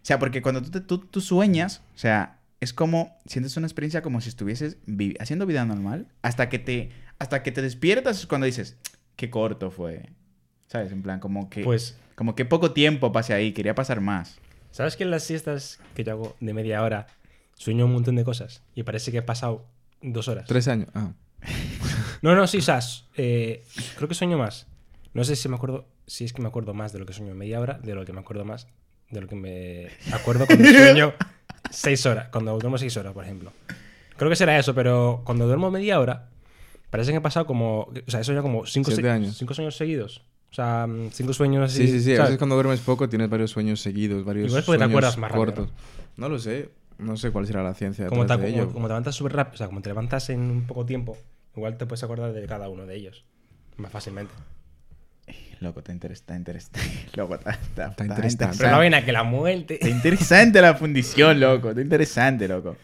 O sea, porque cuando tú, te- tú, tú sueñas, o sea, es como, sientes una experiencia como si estuvieses vi- haciendo vida normal, hasta que te, hasta que te despiertas es cuando dices, qué corto fue, ¿sabes? En plan, como que, Pues, como que poco tiempo pasé ahí, quería pasar más. ¿sabes que en las siestas que yo hago de media hora sueño un montón de cosas? Y parece que he pasado dos horas. Tres años. Ah. *laughs* No, no, sí, o sea, s- eh, creo que sueño más. No sé si me acuerdo, si es que me acuerdo más de lo que sueño en media hora, de lo que me acuerdo más, de lo que me acuerdo cuando *laughs* sueño seis horas, cuando duermo seis horas, por ejemplo. Creo que será eso, pero cuando duermo media hora, parece que he pasado como, o sea, he soñado como cinco, se- años. cinco sueños seguidos. O sea, mm, cinco sueños así. Sí, sí, sí. A ¿sabes? veces cuando duermes poco tienes varios sueños seguidos, varios Igual es porque te sueños acuerdas más rápido, cortos. ¿no? lo sé. No sé cuál será la ciencia como, te, de como, ello. como te levantas súper rápido, o sea, como te levantas en un poco tiempo, igual te puedes acordar de cada uno de ellos más fácilmente. Loco, está interesante, interesante. *laughs* Loco, está, está, Está interesante. Pero la vaina que la muerte. Está interesante la fundición, loco. Está interesante, loco.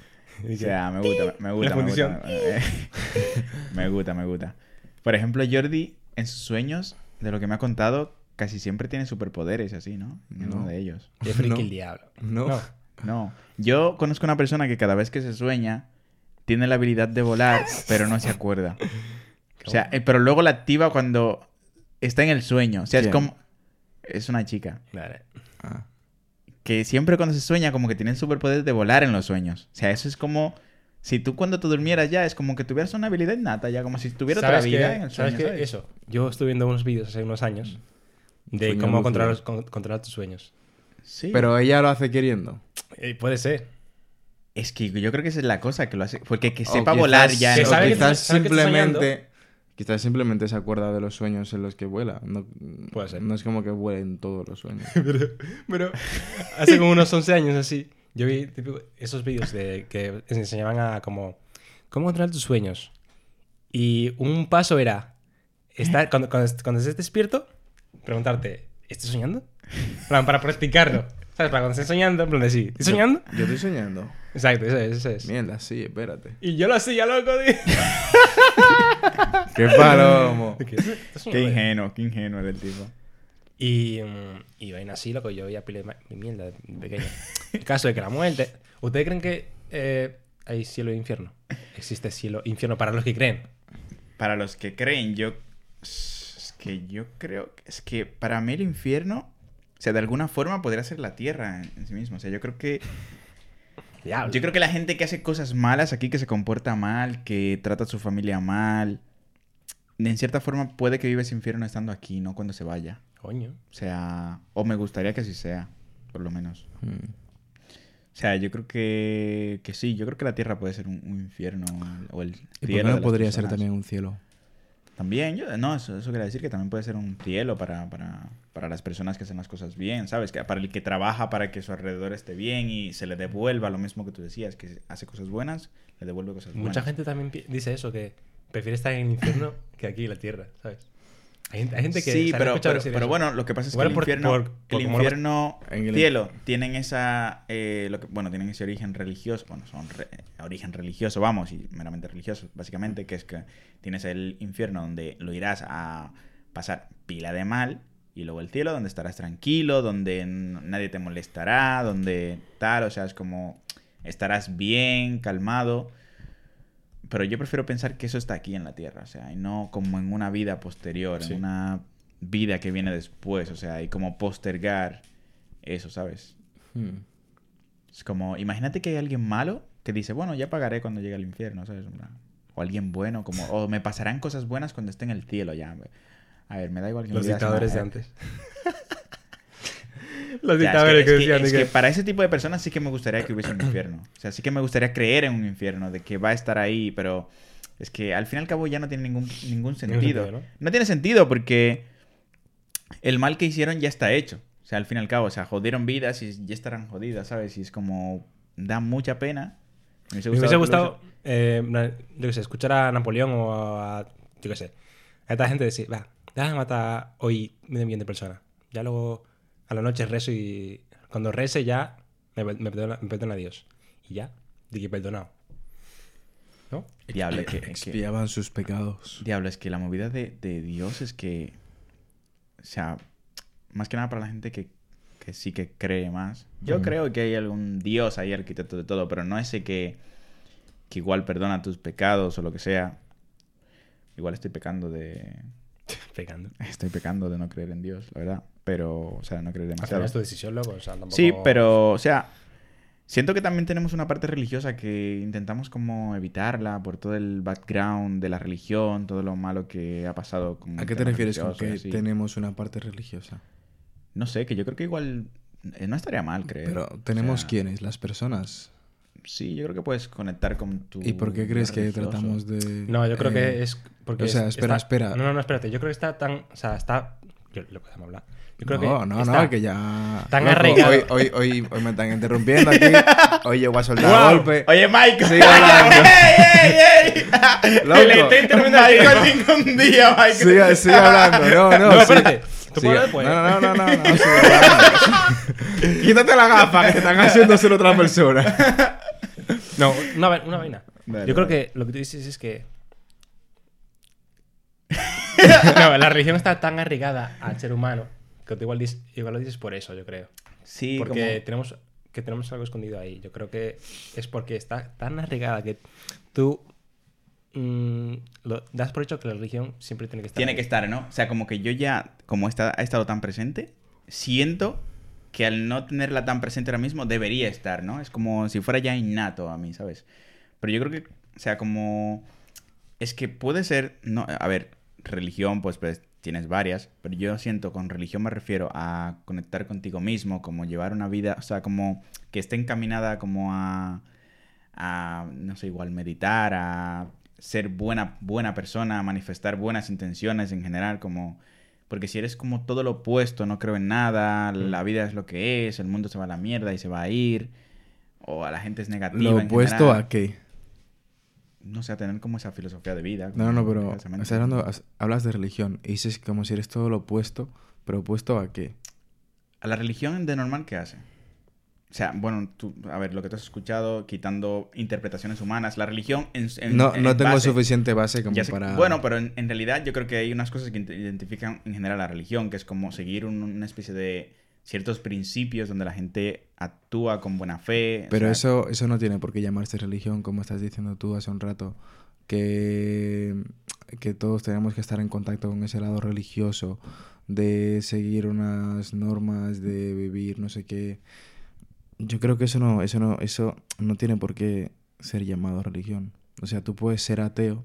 O Dice, sea, me gusta, me gusta, La me fundición. gusta. *laughs* Me gusta, me gusta. Por ejemplo, Jordi, en sus sueños, de lo que me ha contado, casi siempre tiene superpoderes así, ¿no? En No. uno de ellos. Qué friki No. el diablo. No. No. Yo conozco una persona que cada vez que se sueña, tiene la habilidad de volar, pero no se acuerda. *laughs* O sea, eh, pero luego la activa cuando está en el sueño. O sea, es ¿Quién? como... Es una chica. Vale. Ah. que siempre cuando se sueña como que tiene el superpoder de volar en los sueños. O sea, eso es como si tú cuando te durmieras ya es como que tuvieras una habilidad innata ya, como si tuviera otra ¿Sabes vida qué? en el ¿Sabes sueño. qué? Eso. Yo estuve viendo unos vídeos hace unos años de Sueño cómo controlar, con- controlar tus sueños. Sí. Pero ella lo hace queriendo. Eh, puede ser. es que yo creo que esa es la cosa que lo hace, porque que O sepa quizás- volar ya. Que o los sabe que quizás sabe que está simplemente... Quizás simplemente se acuerda de los sueños en los que vuela. No, Puede ser. No es como que vuelen todos los sueños. *laughs* pero, pero hace como unos 11 años así, yo vi esos vídeos de que enseñaban a como cómo controlar tus sueños. Y un paso era estar cuando, cuando, cuando estés despierto, preguntarte, ¿estoy soñando? Plan, para practicarlo. ¿Sabes? Para cuando estés soñando, en plan de sí, ¿estoy soñando? Yo estoy soñando. Exacto, eso es, eso es. Mierda, sí, espérate. Y yo lo hacía, loco, tío. *laughs* ¡Qué palomo! *laughs* ¿Qué? ¿Estás Qué ingenuo, qué ingenuo era el tipo. Y, mm, y vaina así, loco, yo veía pila de ma- de mierda de pequeño. El caso de que la muerte... ¿Ustedes creen que eh, hay cielo e infierno? Existe cielo e infierno para los que creen. Para los que creen, yo. Es que yo creo. Es que para mí el infierno. O sea, de alguna forma podría ser la tierra en, sí mismo. O sea, yo creo que. Diablo. Yo creo que la gente que hace cosas malas aquí, que se comporta mal, que trata a su familia mal. En cierta forma puede que vive ese infierno estando aquí, no cuando se vaya. Coño. O sea. O me gustaría que así sea. Por lo menos. Mm. O sea, yo creo que, que sí, yo creo que la tierra puede ser un, un infierno o el ¿Y por cielo qué de no las podría ser también un cielo? También, yo, no, eso, eso quería decir que también puede ser un cielo para, para, para las personas que hacen las cosas bien, ¿sabes? Que para el que trabaja para que su alrededor esté bien y se le devuelva lo mismo que tú decías, que hace cosas buenas, le devuelve cosas buenas. Mucha gente también dice eso, que prefiere estar en el infierno que aquí en la tierra, ¿sabes? Hay, gente- hay gente que sí, pero, pero, pero bueno, lo que pasa es que el por- infierno, por- por el infierno, En el- cielo, tienen esa, eh, lo que, bueno, tienen ese origen religioso, bueno, son re- origen religioso, vamos, y meramente religioso, básicamente, que es que tienes el infierno donde lo irás a pasar pila de mal, y luego el cielo donde estarás tranquilo, donde nadie te molestará, donde tal, o sea, es como estarás bien, calmado. Pero yo prefiero pensar que eso está aquí en la tierra, o sea, y no como en una vida posterior, Sí. en una vida que viene después, o sea, y como postergar eso, ¿sabes? Hmm. Es como, imagínate que hay alguien malo que dice, bueno, ya pagaré cuando llegue al infierno, ¿sabes? O alguien bueno, como, o me pasarán cosas buenas cuando esté en el cielo ya. A ver, me da igual que Los dictadores de nada, antes. *laughs* Los O sea, dictadores es que, que, decían es que que- para ese tipo de personas sí que me gustaría que hubiese un infierno. O sea, sí que me gustaría creer en un infierno, de que va a estar ahí, pero es que al fin y al cabo ya no tiene ningún, ningún sentido. ¿no? ¿no? tiene sentido porque el mal que hicieron ya está hecho. O sea, al fin y al cabo, o sea, jodieron vidas y ya estarán jodidas, ¿sabes? Y es como, da mucha pena. Me hubiese Me hubiese gustado, eh, yo qué sé, escuchar a Napoleón o a, yo qué sé, a esta gente decir, va, déjame matar hoy medio millón de personas. Ya luego a la noche rezo y cuando rece ya me, me perdona, me perdona Dios. Y ya, de que perdonado. ¿No? Diablo, es que, es que- Expiaban sus pecados. Diablo, es que la movida de, de Dios es que. O sea, más que nada para la gente que, que sí que cree más. Yo creo que hay algún Dios ahí, arquitecto de todo, pero no ese que, que igual perdona tus pecados o lo que sea. Igual estoy pecando de. *laughs* Pecando. Estoy pecando de no creer en Dios, la verdad. Pero, o sea, no Al final demasiado. es tu decisión, loco. O sea, tampoco... Sí, pero, o sea, siento que también tenemos una parte religiosa que intentamos como evitarla por todo el background de la religión, todo lo malo que ha pasado con... ¿A qué te refieres con que así. tenemos una parte religiosa? No sé, que yo creo que igual eh, no estaría mal, creo. Pero O tenemos sea, quiénes, las personas. Sí, yo creo que puedes conectar con tu... ¿Y por qué crees que tratamos de...? No, yo creo eh, que es porque o sea, es- espera, está- espera. No, no, no, espérate. Yo creo que está tan, o sea, está yo lo podemos hablar. Yo creo no, que no, está- no, que ya... tan Loco, arraigado. Hoy, hoy, hoy, hoy me están interrumpiendo aquí. *laughs* Hoy yo voy a soltar Guau. golpe. Oye, Mike. Sigue hablando. ¡Ey, ey, ey! *laughs* Loco. Le estoy interrumpiendo Michael *laughs* ningún día, Michael. Sigue, sigue hablando. No, no, No, espérate. ¿Tú Sigue. puedes después? No, no, no, no, no, no, sigue hablando. Quítate la gafa que te están haciendo ser otra persona. No, una, una vaina. Dale, Yo creo dale. que lo que tú dices es que. no, la religión está tan arraigada al ser humano que tú igual, igual lo dices por eso, yo creo. Sí, porque como... tenemos que tenemos algo escondido ahí. Yo creo que es porque está tan arraigada que tú mm, lo, das por hecho que la religión siempre tiene que estar. Tiene ahí. que estar, ¿no? O sea, como que yo ya, como está, ha estado tan presente, siento que al no tenerla tan presente ahora mismo, debería estar, ¿no? Es como si fuera ya innato a mí, ¿sabes? Pero yo creo que, o sea, como... Es que puede ser, no, a ver, religión, pues, pues tienes varias, pero yo siento, con religión me refiero a conectar contigo mismo, como llevar una vida, o sea, como que esté encaminada como a, a no sé, igual meditar, a ser buena, buena persona, a manifestar buenas intenciones en general, como... Porque si eres como todo lo opuesto, no creo en nada, la vida es lo que es, el mundo se va a la mierda y se va a ir, o a la gente es negativa. Lo en opuesto general, a qué? No sé, a tener como esa filosofía de vida. No, no, pero estás hablando, hablas de religión y dices como si eres todo lo opuesto, pero opuesto a qué? ¿A la religión de normal qué hace? O sea, bueno, tú, a ver, lo que tú has escuchado, quitando interpretaciones humanas, la religión en, en- no en no tengo base- suficiente base como sé- para... Bueno, pero en, en realidad yo creo que hay unas cosas que identifican en general la religión, que es como seguir un- una especie de ciertos principios donde la gente actúa con buena fe. o Pero sea, eso, eso no tiene por qué llamarse religión, como estás diciendo tú hace un rato, que, que todos tenemos que estar en contacto con ese lado religioso, de seguir unas normas, de vivir no sé qué. Yo creo que eso no, eso no, eso no tiene por qué ser llamado religión. O sea, tú puedes ser ateo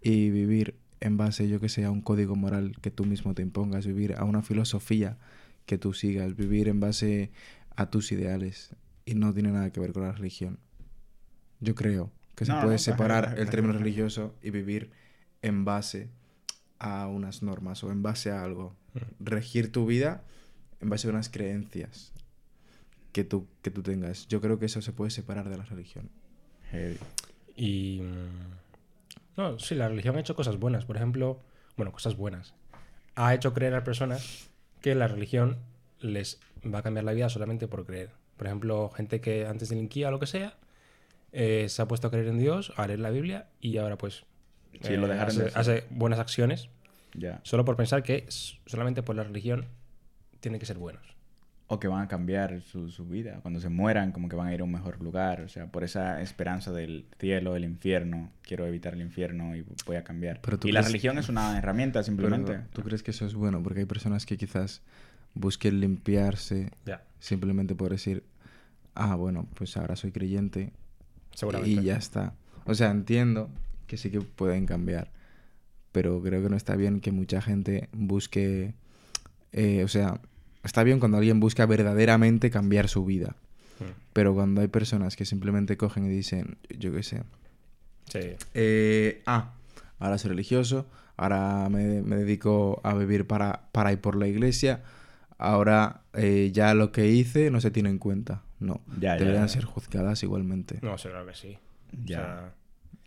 y vivir en base, yo que sé, a un código moral que tú mismo te impongas, vivir a una filosofía que tú sigas, vivir en base a tus ideales y no tiene nada que ver con la religión. Yo creo que se No, puede no, separar el término religioso y vivir en base a unas normas o en base a algo. Regir tu vida en base a unas creencias que tú, que tú tengas. Yo creo que eso se puede separar de la religión. Heavy. Y. mm, No, sí, la religión ha hecho cosas buenas. Por ejemplo, bueno, cosas buenas. ha hecho creer a personas que la religión les va a cambiar la vida solamente por creer. Por ejemplo, gente que antes delinquía o lo que sea, eh, se ha puesto a creer en Dios, a leer la Biblia y ahora pues Sí, eh, lo hace, buenas acciones solo por pensar que solamente por la religión tienen que ser buenos. O que van a cambiar su, su vida. Cuando se mueran, como que van a ir a un mejor lugar. O sea, por esa esperanza del cielo, del infierno. Quiero evitar el infierno y voy a cambiar. Pero tú y la religión es una *laughs* herramienta, simplemente. Pero, ¿Tú crees que eso es bueno? Porque hay personas que quizás busquen limpiarse Ya, simplemente por decir, ah, bueno, pues ahora soy creyente seguramente. y ya está. O sea, entiendo que sí que pueden cambiar, pero creo que no está bien que mucha gente busque, eh, o sea, está bien cuando alguien busca verdaderamente cambiar su vida, Mm, pero cuando hay personas que simplemente cogen y dicen, yo qué sé, Sí. eh, ah, ahora soy religioso, ahora me, me dedico a vivir para, para ir por la iglesia, ahora eh, ya lo que hice no se tiene en cuenta. No, Ya, ya, deberían ya. ser juzgadas igualmente. No, seguro que sí. Ya. O sea,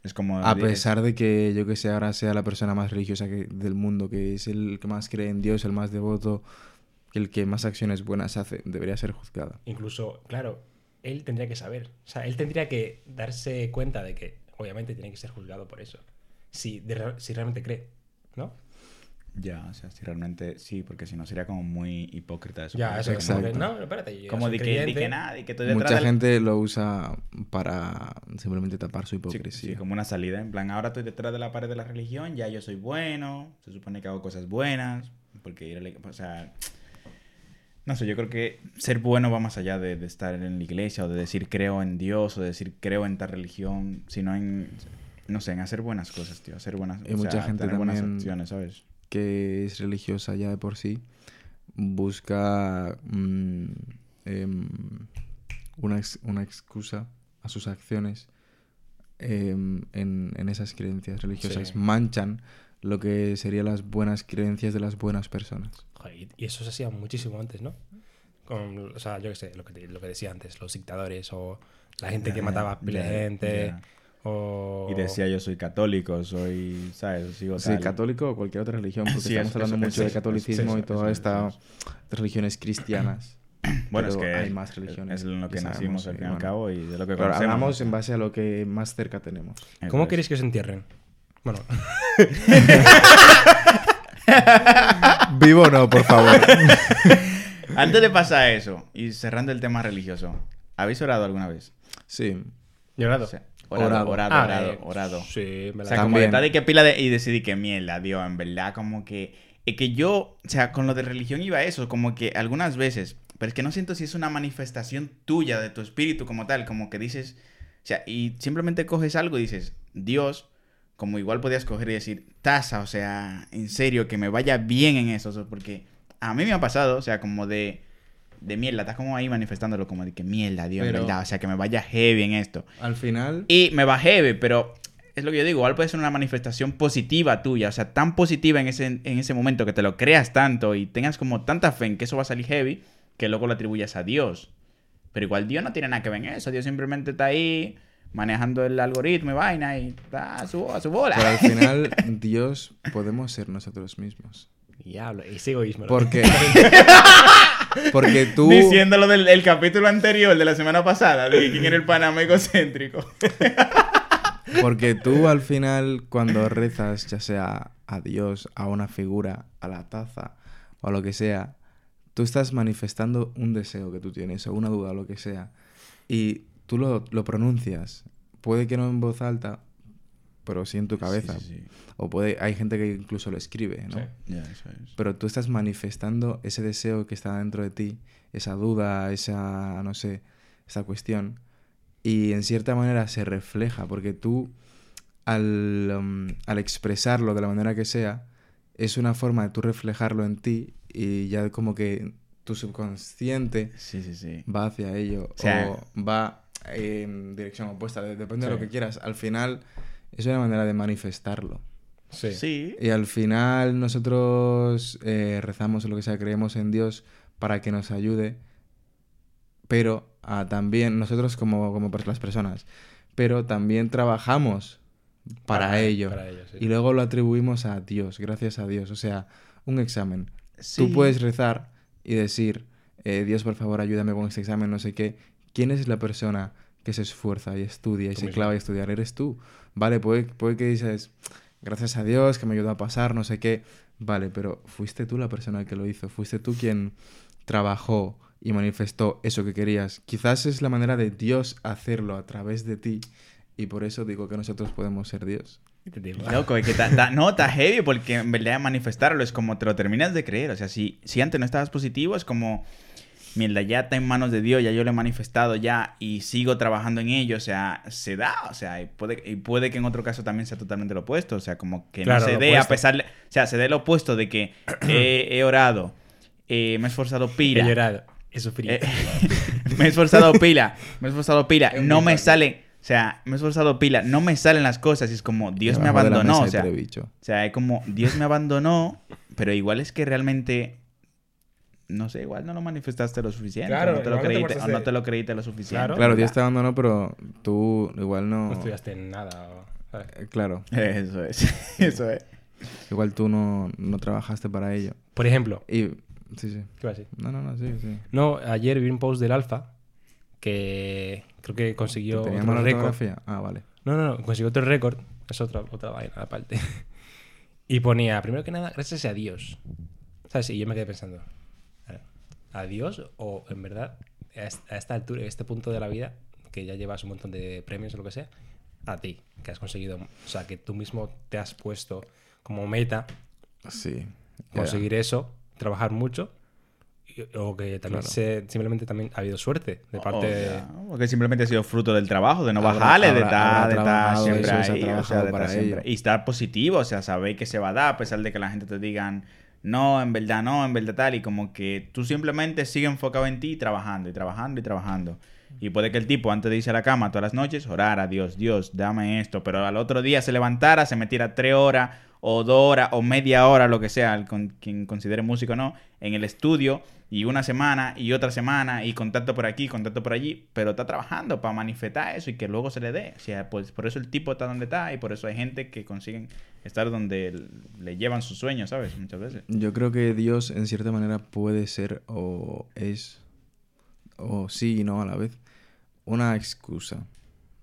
Es como... A pesar de que yo que sé, ahora sea la persona más religiosa que- del mundo, que es el que más cree en Dios, el más devoto, el que más acciones buenas hace, debería ser juzgada. incluso, claro, él tendría que saber. O sea, él tendría que darse cuenta de que obviamente tiene que ser juzgado por eso. Si, de re- si realmente cree, ¿no? Ya, o sea, si realmente... Sí, porque si no sería como muy hipócrita eso. Ya, eso es que, no, espérate. yo Como de que, de que nada, de que estoy detrás Mucha del- gente lo usa para simplemente tapar su Sí, hipocresía. sí, como una salida. En plan, ahora estoy detrás de la pared de la religión, ya yo soy bueno, se supone que hago cosas buenas, porque ir a la- O sea, no sé, yo creo que ser bueno va más allá de, de estar en la iglesia o de decir creo en Dios o de decir creo en tal religión, sino en, no sé, en hacer buenas cosas, tío, hacer buenas, Y o mucha sea, gente tener buenas acciones, ¿sabes? que es religiosa ya de por sí, busca mm, em, una, ex- una excusa a sus acciones em, en, en esas creencias religiosas. Sí. Manchan lo que serían las buenas creencias de las buenas personas. Joder, y- eso se hacía muchísimo antes, ¿no? Con, o sea, yo qué sé, lo que, te- lo que decía antes, los dictadores o la gente que Ya, mataba a de ya, gente. ya. O... Y decía yo soy católico, soy, ¿sabes? Sigo Sí, tal. católico o cualquier otra religión, porque Sí, estamos eso- hablando eso- mucho de catolicismo y todas estas religiones cristianas. *clears throat* Bueno, es Pero que hay más religiones. es en lo que sabemos nacimos al que, fin y al bueno, cabo y de lo que Pero conocemos. hablamos en base a lo que más cerca tenemos. ¿Cómo es. queréis que os entierren? Bueno, *laughs* Vivo no, por favor. Antes de pasar a eso y cerrando el tema religioso, ¿habéis orado alguna vez? sí. llorado. O sea, orado, Orado. orado, Ah, orado, eh, orado. Sí, me O la sea, como de estar de que pila de... Y decidí que mierda, Dios, en verdad, como que... Es que yo, o sea, con lo de religión iba a eso, como que algunas veces, pero es que no siento si es una manifestación tuya, de tu espíritu como tal, como que dices, o sea, y simplemente coges algo y dices, Dios, como igual podías coger y decir, taza, o sea, en serio, que me vaya bien en eso, o sea, porque a mí me ha pasado, o sea, como de, de mierda, estás como ahí manifestándolo, como de que mierda, Dios, en Pero- verdad, o sea, que me vaya heavy en esto. Al final, Y me va heavy, pero es lo que yo digo, igual puede ser una manifestación positiva tuya, o sea, tan positiva en ese, en ese momento que te lo creas tanto y tengas como tanta fe en que eso va a salir heavy, que luego lo atribuyas a Dios. Pero igual Dios no tiene nada que ver en eso, Dios simplemente está ahí manejando el algoritmo y vaina y está a su, a su bola. pero al final, *laughs* Dios podemos ser nosotros mismos. Diablo, ese egoísmo. Porque, *laughs* porque tú, Diciendo lo del el capítulo anterior de la semana pasada, de quién era el panamá egocéntrico. *laughs* porque tú al final, cuando rezas, ya sea a Dios, a una figura, a la taza o a lo que sea, tú estás manifestando un deseo que tú tienes o una duda o lo que sea. Y tú lo, lo pronuncias. Puede que no en voz alta, pero sí en tu cabeza. Sí, sí, sí. O puede, hay gente que incluso lo escribe, ¿no? Eso es. Pero tú estás manifestando ese deseo que está dentro de ti, esa duda, esa, no sé, esa cuestión. Y en cierta manera se refleja, porque tú, al, um, al expresarlo de la manera que sea, es una forma de tú reflejarlo en ti y ya como que tu subconsciente Sí, sí, sí. va hacia ello O sea- o va en dirección opuesta, de- depende de lo que quieras. Al final es una manera de manifestarlo. Sí. Sí. Y al final nosotros eh, rezamos o lo que sea, creemos en Dios para que nos ayude, pero ah, también nosotros como, como las personas, pero también trabajamos para, Para- ello. para ello, sí. Y luego lo atribuimos a Dios, gracias a Dios. O sea, un examen. Sí. Tú puedes rezar y decir, eh, Dios, por favor, ayúdame con este examen, no sé qué. ¿Quién es la persona que se esfuerza y estudia y Tú se mismo. clava a estudiar? Eres tú. Vale, puede, puede que dices, gracias a Dios que me ayudó a pasar, no sé qué. Vale, pero fuiste tú la persona que lo hizo. Fuiste tú quien trabajó y manifestó eso que querías. Quizás es la manera de Dios hacerlo a través de ti. Y por eso digo que nosotros podemos ser Dios. Te digo, Loco, es que ta- ta- no, está heavy porque en verdad manifestarlo es como te lo terminas de creer. O sea, si, si antes no estabas positivo, es como, mierda, ya está en manos de Dios, ya yo lo he manifestado ya y sigo trabajando en ello. O sea, se da. O sea, y puede, y puede que en otro caso también sea totalmente lo opuesto. O sea, como que Claro, no se dé a pesar. de- o sea, se dé lo opuesto de que he, *clears throat* he orado, eh, me he esforzado He pila. llorado, he sufrido. Eh, *laughs* me he esforzado pila, me he esforzado pila, Es no me salen, o sea, me he esforzado pila, no me salen las cosas y es como Dios me Debajo abandonó, o sea, o sea, es como Dios me abandonó, pero igual es que realmente no sé, igual no lo manifestaste lo suficiente, Claro, o no te lo igual no te creíste, o no te lo creíste lo suficiente. Claro. Claro. Dios te abandonó, pero tú igual no... no estudiaste nada. Eh, Claro, Eso es, *laughs* eso es. igual tú no, no trabajaste para ello. Por ejemplo, Y... Sí, sí. ¿qué va a decir? No, no, no, sí, sí. No, ayer vi un post del Alfa que creo que consiguió ¿Tenía otro récord. Ah, vale. No, no, no, consiguió otro récord. Es otra, otra vaina aparte. *laughs* y ponía, primero que nada, gracias a Dios. ¿Sabes? Y yo me quedé pensando, ¿a Dios o en verdad a est- a esta altura, a este punto de la vida, que ya llevas un montón de premios o lo que sea, a ti, que has conseguido, o sea, que tú mismo te has puesto como meta Sí. conseguir eso, trabajar mucho, y- o que también Claro. se- simplemente también ha habido suerte de parte O de... sea, porque simplemente ha sido fruto del trabajo, de no Habrá- bajarle, de habrá- habrá de trabajado siempre ahí, o sea, de estar siempre-. Y estar positivo, o sea, saber que se va a dar, a pesar de que la gente te digan, no, en verdad no, en verdad tal, y como que tú simplemente sigues enfocado en ti, trabajando y trabajando y trabajando. Y puede que el tipo, antes de irse a la cama todas las noches, orara, Dios, Dios, dame esto, pero al otro día se levantara, se metiera tres horas o dos horas o media hora, lo que sea, con, quien considere músico o no, en el estudio y una semana y otra semana y contacto por aquí, contacto por allí, pero está trabajando para manifestar eso y que luego se le dé. O sea, pues por eso el tipo está donde está y por eso hay gente que consiguen estar donde le llevan sus sueños, ¿sabes? Muchas veces. Yo creo que Dios en cierta manera puede ser o es, o sí y no a la vez, una excusa.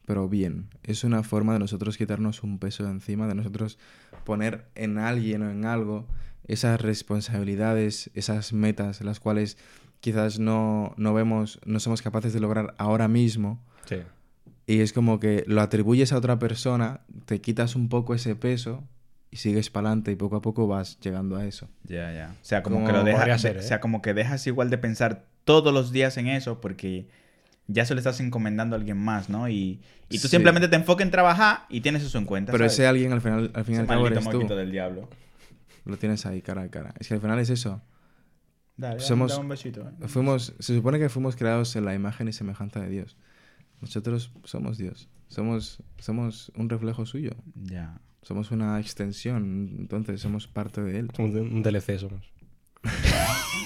Pero bien, es una forma de nosotros quitarnos un peso de encima, de nosotros poner en alguien o en algo esas responsabilidades, esas metas, las cuales quizás no, no vemos, no somos capaces de lograr ahora mismo. Sí. Y es como que lo atribuyes a otra persona, te quitas un poco ese peso y sigues para adelante y poco a poco vas llegando a eso. Ya, ya. O sea, como, Como que lo dejas, ser, o ¿eh? sea, como que dejas igual de pensar todos los días en eso porque ya se lo estás encomendando a alguien más, ¿no? Y, y tú Sí. simplemente te enfocas en trabajar y tienes eso en cuenta. Pero ¿sabes? ese alguien al final, al fin y Ese al cabo maldito eres tú. moquito del diablo. Lo tienes ahí cara a cara. Es que al final es eso. Dale, Somos- un besito. ¿eh? Fuimos, se supone que fuimos creados en la imagen y semejanza de Dios. Nosotros somos Dios. Somos, somos un reflejo suyo. Ya. Somos una extensión. Entonces somos parte de él. Somos un DLC somos. *laughs*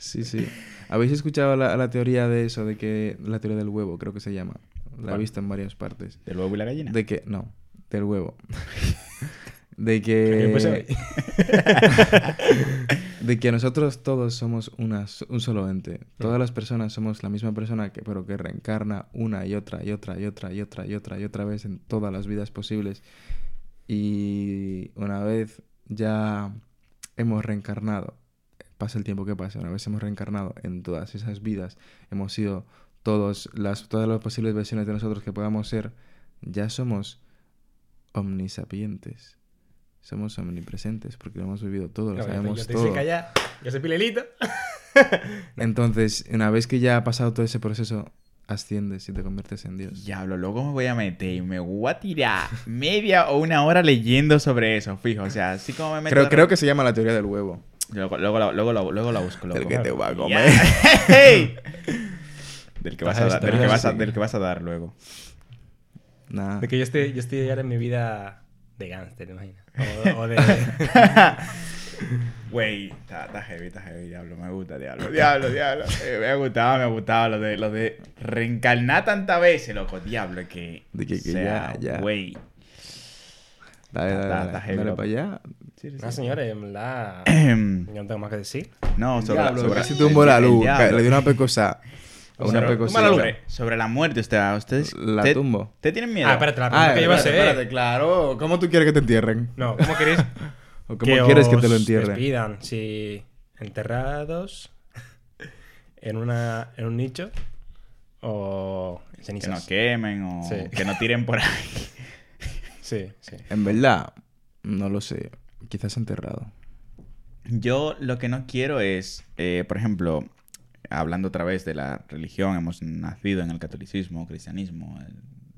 Sí, sí. ¿Habéis escuchado la, la teoría de eso? De que la teoría del huevo, creo que se llama. La he visto en varias partes. ¿Del huevo y la gallina? De que, no, del huevo. *laughs* de Que *laughs* de que nosotros todos somos una, un solo ente. Todas las personas somos la misma persona, que, pero que reencarna una y otra y otra y otra y otra y otra y otra vez en todas las vidas posibles. Y una vez ya hemos reencarnado, pasa el tiempo que pase, una vez hemos reencarnado en todas esas vidas, hemos sido todos las, todas las posibles versiones de nosotros que podamos ser, ya somos omnisapientes. Somos omnipresentes porque lo hemos vivido todo, lo sabemos ya te todo. ya, ya se pilelito. *laughs* *laughs* Entonces, una vez que ya ha pasado todo ese proceso, asciendes y te conviertes en Dios. Diablo, luego me voy a meter y me voy a tirar media o una hora leyendo sobre eso, fijo. O sea, así como me meto... Creo, creo que se llama la teoría del huevo. Luego, luego, la- luego, la- luego la busco. Del que te va a comer. ¡Hey! *laughs* Del que, vas a, dar, del, que vas a, del que vas a dar luego. Nada. De que yo estoy, yo estoy ahora en mi vida de gángster, imagina. O, o de... *laughs* Güey, está, está heavy, está heavy, diablo. Me gusta, diablo, diablo, diablo. *laughs* Eh, me ha gustado, me ha gustado lo de, lo de reencarnar tantas veces, loco, diablo, que... De que- o que sea, ya, ya. Güey. Dale, dale, dale. está heavy, dale loco. para allá. Sí, sí, No, sí. señores, en verdad. Ehem. *clears throat* Yo no tengo más que decir. No, sobre, Diablo, sobre casi tumbó la luz. Le dio una pecosa. *laughs* Una pecosa. tumba la luz. sobre, sobre la muerte, usted, ustedes... La tumbo. ¿Ustedes tienen miedo? Ah, espérate, la Ah, pregunta que yo a hacer. espérate, claro. ¿Cómo tú quieres que te entierren? No, ¿cómo queréis? *laughs* ¿O cómo quieres que te lo entierren? despidan? Si enterrados *laughs* en, una, en un nicho o en Que cenizas. no quemen o Sí. que no tiren por ahí. Sí, sí. En verdad, no lo sé. Quizás enterrado. Yo lo que no quiero es, eh, por ejemplo, hablando otra vez de la religión, hemos nacido en el catolicismo, cristianismo,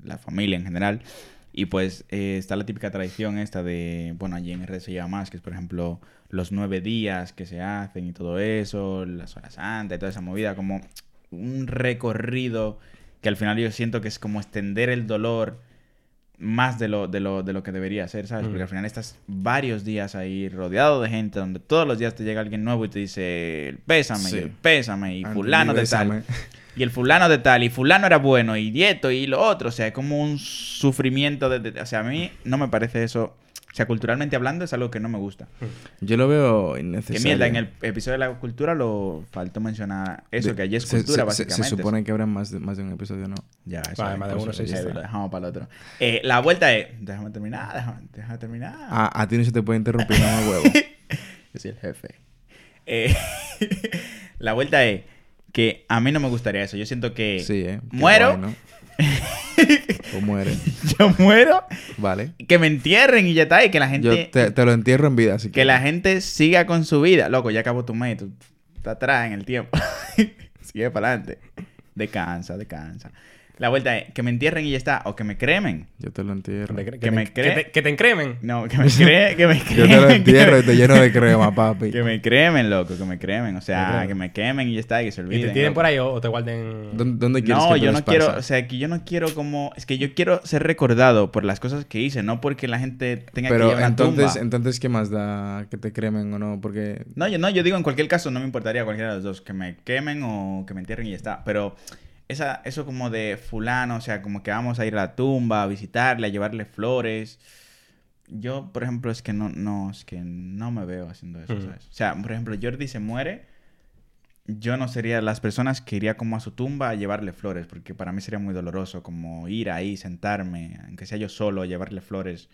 la familia en general, y pues eh, está la típica tradición esta de, bueno, allí en RD se lleva más, que es por ejemplo los nueve días que se hacen y todo eso, las horas santas y toda esa movida, como un recorrido que al final yo siento que es como extender el dolor más de lo, de lo, de lo que debería ser, ¿sabes? Porque al final estás varios días ahí rodeado de gente donde todos los días te llega alguien nuevo y te dice, pésame, Sí. y el pésame, y Antes fulano de tal. Y el fulano de tal, y fulano era bueno, y dieto, y lo otro. O sea, es como un sufrimiento de, de- O sea, a mí no me parece eso... O sea, culturalmente hablando es algo que no me gusta. Yo lo veo Que innecesario. mierda, en el episodio de la cultura lo faltó mencionar eso, De- que allí es cultura, se, se- básicamente. Se, supone que habrá más de, más de un episodio, ¿no? Ya, eso Vale, es más de uno, sí. Lo dejamos para el otro. Eh, la vuelta es... Déjame terminar, déjame, déjame terminar. A, a ti no se te puede interrumpir nada *laughs* huevo. Yo soy el jefe. Eh, *laughs* la vuelta es que a mí no me gustaría eso. Yo siento que Sí, ¿eh? Muero, guay, ¿no? *laughs* O muere. *laughs* yo muero, Vale. que me entierren y ya está. Y que la Yo gente, te, te lo entierro en vida, así que... que la gente siga con su vida. Loco, ya acabó tu mes, tú estás atrás en el tiempo. *laughs* Sigue para adelante. Descansa, descansa. La vuelta es que me entierren y ya está. O que me cremen. Yo te lo entierro. Que, te- Que me que cree- te, que te encremen. No, que me creen, *laughs* que me Yo cremen. te lo entierro y te lleno de crema, papi. *laughs* Que me cremen, loco, que me cremen. O sea, que me quemen y ya está, y que se Y olviden. te tiren loco. por ahí o, te guarden. ¿Dónde, dónde quieres No, que te yo no quiero, o sea, que yo no quiero como, es que yo quiero ser recordado por las cosas que hice, no porque la gente tenga que Pero a una entonces, tumba. entonces, ¿qué más da que te cremen o no? Porque... No, yo no, yo digo en cualquier caso no me importaría cualquiera de los dos, que me quemen o que me entierren y ya está, pero esa eso como de fulano, o sea, como que vamos a ir a la tumba, a visitarle, a llevarle flores. Yo, por ejemplo, es que no no es que no me veo haciendo eso, Mm. ¿sabes? O sea, por ejemplo, Jordi se muere yo no sería las personas que iría como a su tumba a llevarle flores, porque para mí sería muy doloroso como ir ahí, sentarme, aunque sea yo solo, a llevarle flores.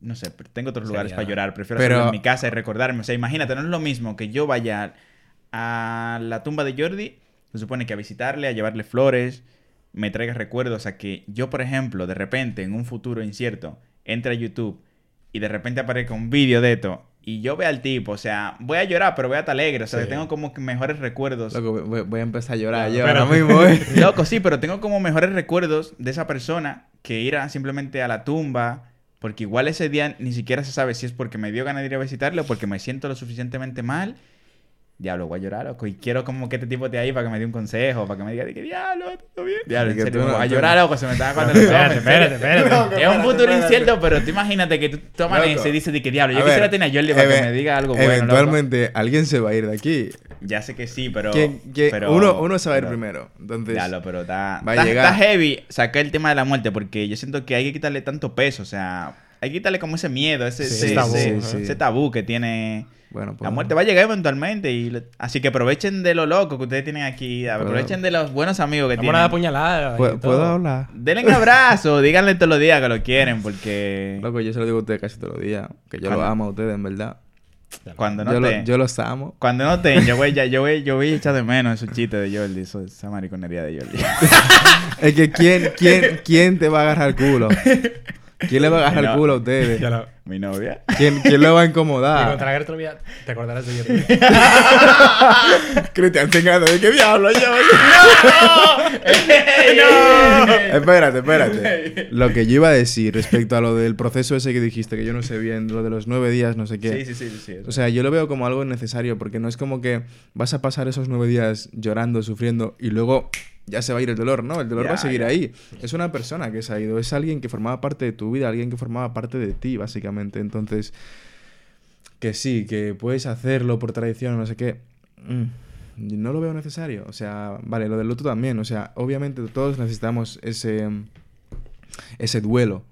No sé, tengo otros lugares Sería- para llorar, prefiero Pero- hacerlo en mi casa y recordarme. O sea, imagínate, no es lo mismo que yo vaya a la tumba de Jordi, se supone que a visitarle, a llevarle flores, me traiga recuerdos, a que yo, por ejemplo, de repente, en un futuro incierto, entre a YouTube y de repente aparezca un vídeo de esto y yo vea al tipo, o sea, voy a llorar, pero voy a estar alegre, o sea, Sí. tengo como que mejores recuerdos. Loco, voy, voy a empezar a llorar yo pero- ahora mismo, ¿eh? *laughs* Loco, sí, pero tengo como mejores recuerdos de esa persona que ir a simplemente a la tumba, porque igual ese día ni siquiera se sabe si es porque me dio ganas de ir a visitarle o porque me siento lo suficientemente mal. Diablo, voy a llorar, loco. Y quiero como que este tipo esté ahí para que me dé un consejo, para que me diga, que, diablo, todo bien. Diablo, en serio, voy a llorar, loco, se me está *laughs* aguantando el Espérate, espérate, espérate. *laughs* Es un futuro incierto, pero tú imagínate que tú tomas y dices de que diablo, yo quisiera tener a Jordi para que me diga algo bueno. Eventualmente alguien se va a ir de aquí. Ya sé que sí, pero. ¿Quién- quién- pero- uno, uno se va a ir primero. Entonces, Diablo, pero está, va a llegar. está heavy sacar el tema de la muerte porque yo siento que hay que quitarle tanto peso, o sea, hay que quitarle como ese miedo, ese, Sí, ese, tabú, ese- sí. ese tabú que tiene... bueno, pues, La muerte va a llegar eventualmente y le- así que aprovechen de lo loco que ustedes tienen aquí, aprovechen de los buenos amigos que Vamos a dar tienen. puñalada. ¿Puedo, puedo hablar? Denle un abrazo, *laughs* díganle todos los días que lo quieren porque Loco, yo se lo digo a ustedes casi todos los días. Que yo los amo a ustedes, en verdad. cuando no yo, lo- yo los amo. Cuando no te, yo voy, ya, yo voy, yo voy a echar de menos esos chistes de Jordi, eso- esa mariconería de Jordi. *laughs* Es que ¿quién, quién, ¿quién te va a agarrar el culo? *laughs* ¿Quién le va a agarrar No. el culo a ustedes? *laughs* Mi novia. ¿Quién, quién lo va a incomodar? guerra te te acordarás de Jordi. *laughs* Cristian Tengado, ¿de qué diablo yo? *laughs* Espérate, espérate. Lo que yo iba a decir respecto a lo del proceso ese que dijiste, que yo no sé bien, lo de los nueve días, no sé qué. Sí, sí, sí, sí. O sea, yo lo veo como algo necesario porque no es como que vas a pasar esos nueve días llorando, sufriendo y luego ya se va a ir el dolor, ¿no? El dolor va a seguir ahí. Es una persona que se ha ido, es alguien que formaba parte de tu vida, alguien que formaba parte de ti, básicamente. Entonces, que sí, que puedes hacerlo por tradición, no sé qué. mm, no lo veo necesario. O sea, vale, lo del luto también. O sea, obviamente todos necesitamos ese, ese duelo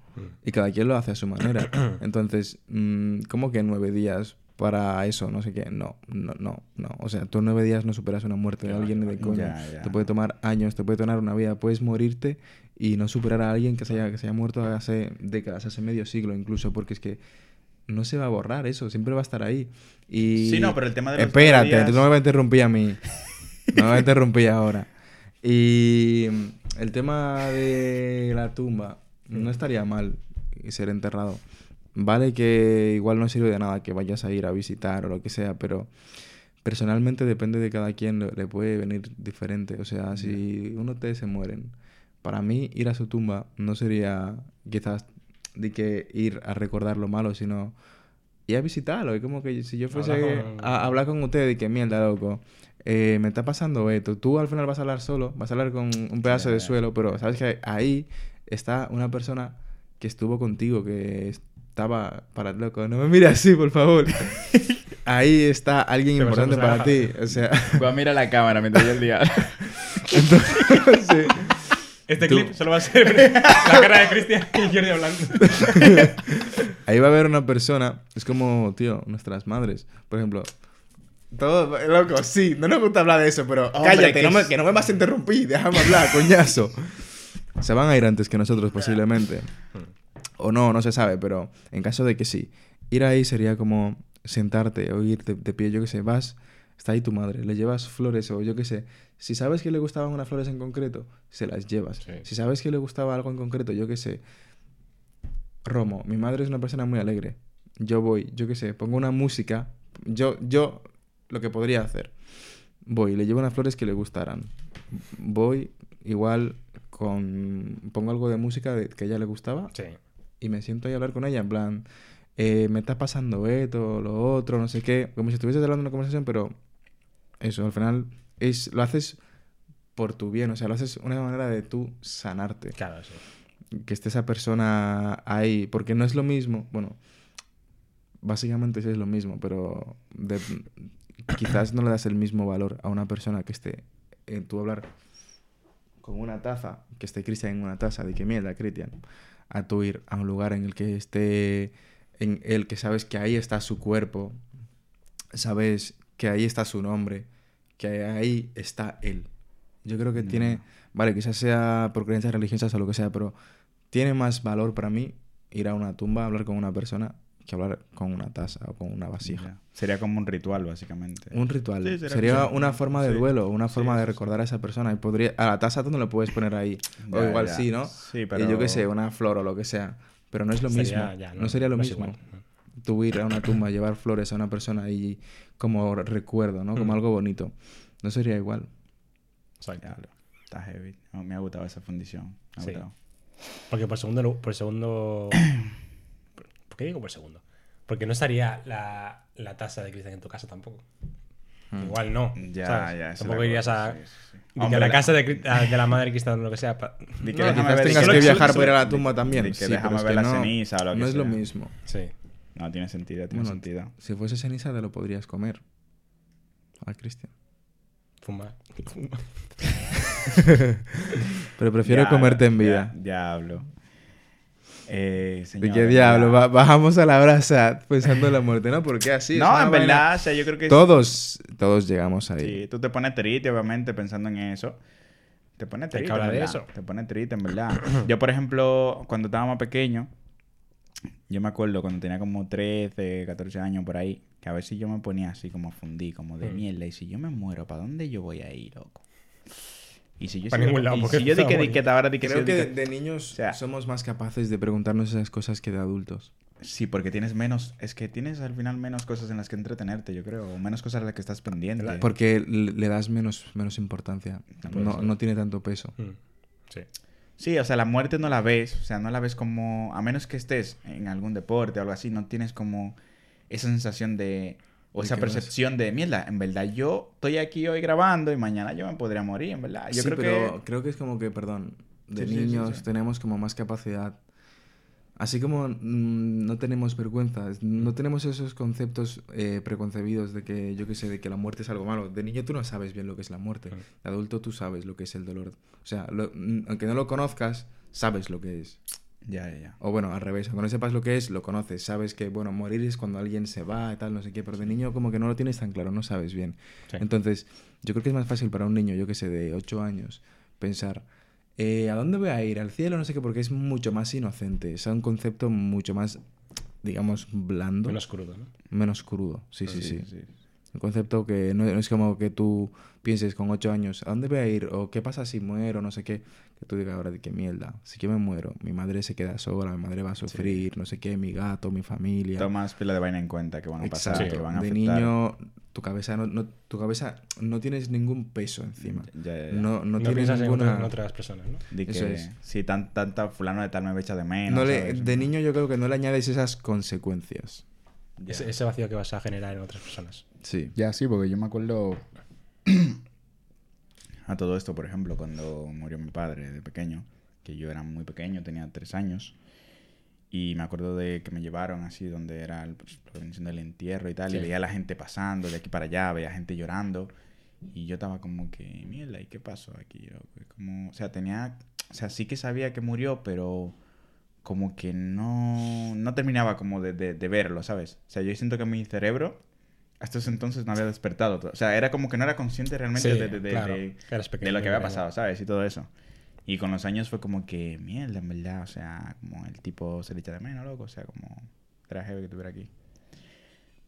Y cada quien lo hace a su manera. *clears throat* Entonces, mm, ¿cómo que nueve días para eso? No sé qué. No, no, no, no. O sea, tú en nueve días no superas una muerte de alguien ni de coña. Ya, ya. Te puede tomar años, te puede tomar una vida. Puedes morirte y no superar a alguien que se haya, que se haya muerto hace décadas, hace medio siglo incluso, porque es que no se va a borrar eso, siempre va a estar ahí. Y... Sí, no, pero el tema de los Espérate, días- tú no me vas a interrumpir a mí. No me interrumpir ahora. Y el tema de la tumba, no estaría mal ser enterrado. Vale que igual no sirve de nada que vayas a ir a visitar o lo que sea, pero personalmente depende de cada quien, le, puede venir diferente. O sea, si uno de se mueren, para mí ir a su tumba no sería quizás de que ir a recordar lo malo, sino ir a visitarlo. Es como que si yo fuese Hablar con- a hablar con usted de que mierda, loco, eh, me está pasando esto. Tú al final vas a hablar solo, vas a hablar con un pedazo de suelo, pero sabes que ahí está una persona que estuvo contigo, que estaba para loco. No me mires así, por favor. *laughs* ahí está alguien Te importante para ti. O sea, Voy a mirar la cámara mientras yo el día. *laughs* entonces, Este Tú- clip solo va a ser *laughs* la cara de Cristian y Jordi hablando. ahí va a haber una persona, es como, tío, nuestras madres, por ejemplo. Todo, loco, sí, no nos gusta hablar de eso, pero Hombre, cállate, que no me, que no me vas a interrumpir, déjame hablar, coñazo. Se van a ir antes que nosotros, posiblemente. O no, no se sabe, pero en caso de que sí, ir ahí sería como sentarte o ir de, pie, yo qué sé, vas, está ahí tu madre, le llevas flores o yo qué sé. Si sabes que le gustaban unas flores en concreto, se las llevas. Sí. Si sabes que le gustaba algo en concreto, yo qué sé. Romo, mi madre es una persona muy alegre. Yo voy, yo qué sé, pongo una música. Yo, yo, lo que podría hacer. Voy, le llevo unas flores que le gustaran. Voy, igual, con. Pongo algo de música que a ella le gustaba Sí. Y me siento ahí a hablar con ella, en plan, eh, me está pasando esto, lo otro, no sé qué, como si estuvieses hablando de una conversación, pero eso, al final es, lo haces por tu bien, o sea, lo haces una manera de tú sanarte, Claro, sí. que esté esa persona ahí, porque no es lo mismo, bueno, básicamente sí es lo mismo, pero de- quizás no le das el mismo valor a una persona que esté en tu hablar con una taza, que esté Cristian en una taza, de que mierda, Cristian, a tu ir a un lugar en el que esté, en el que sabes que ahí está su cuerpo, sabes que ahí está su nombre, que ahí está él. Yo creo que Ya. tiene, vale, quizás sea por creencias religiosas o lo que sea, pero tiene más valor para mí ir a una tumba a hablar con una persona que hablar con una taza o con una vasija. Ya. Sería como un ritual, básicamente. Un ritual. Sí, Sería como- una forma de sí. duelo, una Sí, forma de sí, sí. recordar a esa persona. Y podría... A la taza tú no lo puedes poner ahí. o Ya, igual ya. sí, ¿no? Sí, Y pero... yo qué sé, una flor o lo que sea. Pero no es lo Sería- mismo. ya, no, sería lo no mismo. igual. Tú ir a una tumba, llevar flores a una persona y como recuerdo, ¿no? Como Mm. algo bonito. No sería igual. Exacto. Está heavy. No, me ha gustado esa fundición. Me ha Sí. gustado. Porque por segundo, por segundo. *clears throat* ¿Por qué digo por segundo? Porque no estaría la, la taza de Cristian en tu casa tampoco. Mm. Igual no. Ya, ¿sabes? ya. Tampoco irías cosa, a. sí, sí, de Hombre, a la la- casa de, a- de la madre de Cristian o lo que sea. pa- Di que No, quizás ver- tengas que viajar para ir a la tumba también. di que sí, déjame ver que la no, ceniza o lo que no es lo mismo. Sí. No tiene sentido, tiene Bueno, sentido. Si fuese ceniza, te lo podrías comer. A Cristian. Fumar. *laughs* Pero prefiero Ya, comerte en ya, vida. diablo. Eh, ¿De señor, qué diablo? Ba- bajamos a la brasa pensando en la muerte, ¿no? Porque así no, en verdad, o sea, yo creo que... Todos, todos llegamos ahí. Sí, tú te pones triste, obviamente, pensando en eso. Te pones Hay que triste, hablar de eso. Te pones triste, en verdad. *coughs* yo, por ejemplo, cuando estaba más pequeño, yo me acuerdo cuando tenía como 13, 14 años por ahí, que a veces yo me ponía así como a fundir, como de Mm. mierda. Y si yo me muero, ¿para dónde yo voy a ir, loco? Y si yo Pa' sigo- ningún lado, porque si yo di que, di que ahora di que Creo que de, de niños o sea- somos más capaces de preguntarnos esas cosas que de adultos. Sí, porque tienes menos, es que tienes al final menos cosas en las que entretenerte, yo creo, o menos cosas en las que estás pendiente. Porque le das menos, menos importancia. No, no tiene tanto peso. Mm. Sí. Sí, o sea, la muerte no la ves, o sea, no la ves como, a menos que estés en algún deporte o algo así, no tienes como esa sensación de, o esa percepción de, mierda, en verdad yo estoy aquí hoy grabando y mañana yo me podría morir, en verdad. Yo sí, creo pero que... creo que es como que, perdón, de Sí, niños sí. tenemos como más capacidad. Así como mm, no tenemos vergüenza, no tenemos esos conceptos eh, preconcebidos de que, yo qué sé, de que la muerte es algo malo. De niño tú no sabes bien lo que es la muerte. De adulto tú sabes lo que es el dolor. O sea, lo- mm, aunque no lo conozcas, sabes lo que es. Ya, ya, ya. O bueno, al revés, aunque no sepas lo que es, lo conoces. Sabes que, bueno, morir es cuando alguien se va y tal, no sé qué, pero de niño como que no lo tienes tan claro, no sabes bien. Sí. Entonces, yo creo que es más fácil para un niño, yo que sé, de 8 años, pensar, eh, ¿a dónde voy a ir? ¿Al cielo? No sé qué, porque es mucho más inocente. Es un concepto mucho más, digamos, blando. Menos crudo, ¿no? menos crudo. Sí, sí, sí. Un concepto que no, no es como que tú pienses con 8 años, ¿a dónde voy a ir? ¿O qué pasa si muero? No sé qué. Que tú digas ahora de qué mierda. Si yo me muero, mi madre se queda sola, mi madre va a sufrir, no sé qué, mi gato, mi familia. Tomas pila de vaina en cuenta que van a pasar, Exacto. que van a de afectar. niño, tu cabeza no, no- tu cabeza no tienes ningún peso encima. Ya, ya, ya. No, no, No, tienes piensas en, ninguna... en otras personas, ¿no? De Eso que es. si tan, tanta fulano de tal me echa de menos. No le- ¿sabes? de niño yo creo que no le añades esas consecuencias. Ese vacío que vas a generar en otras personas. Sí. Ya, sí, porque yo me acuerdo a todo esto, por ejemplo, cuando murió mi padre de pequeño, que yo era muy pequeño, tenía tres años, y me acuerdo de que me llevaron así donde era el, pues, del entierro y tal, y veía a la gente pasando de aquí para allá, veía gente llorando, y yo estaba como que, mierda, ¿y qué pasó aquí? loco?". Como, o sea, tenía, o sea, sí que sabía que murió, pero como que no, no terminaba como de, de- de verlo, ¿sabes? O sea, yo siento que mi cerebro hasta ese entonces no había despertado. O sea, era como que no era consciente realmente Sí, de, de- de- claro, de- pequeño, de lo que había pasado, ¿sabes? Y todo eso. Y con los años fue como que, mierda, en verdad. O sea, como el tipo se le echa de menos, loco. O sea, como era heavy que estuviera aquí.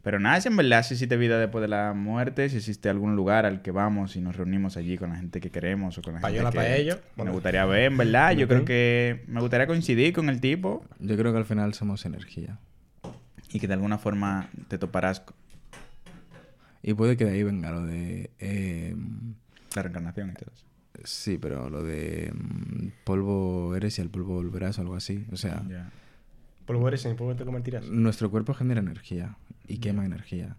Pero nada, si en verdad si existe vida después de la muerte, si existe algún lugar al que vamos y nos reunimos allí con la gente que queremos o con la Payola gente que ello. me Bueno. gustaría ver, en verdad. Yo creo que me gustaría coincidir con el tipo Yo creo que al final somos energía. y que de alguna forma te toparás con Y puede que de ahí venga lo de... eh, la reencarnación y todo eso. sí, pero lo de mm, polvo eres y al polvo volverás o algo así. O sea, Ya. Polvo eres y en polvo te convertirás. nuestro cuerpo genera energía y quema energía.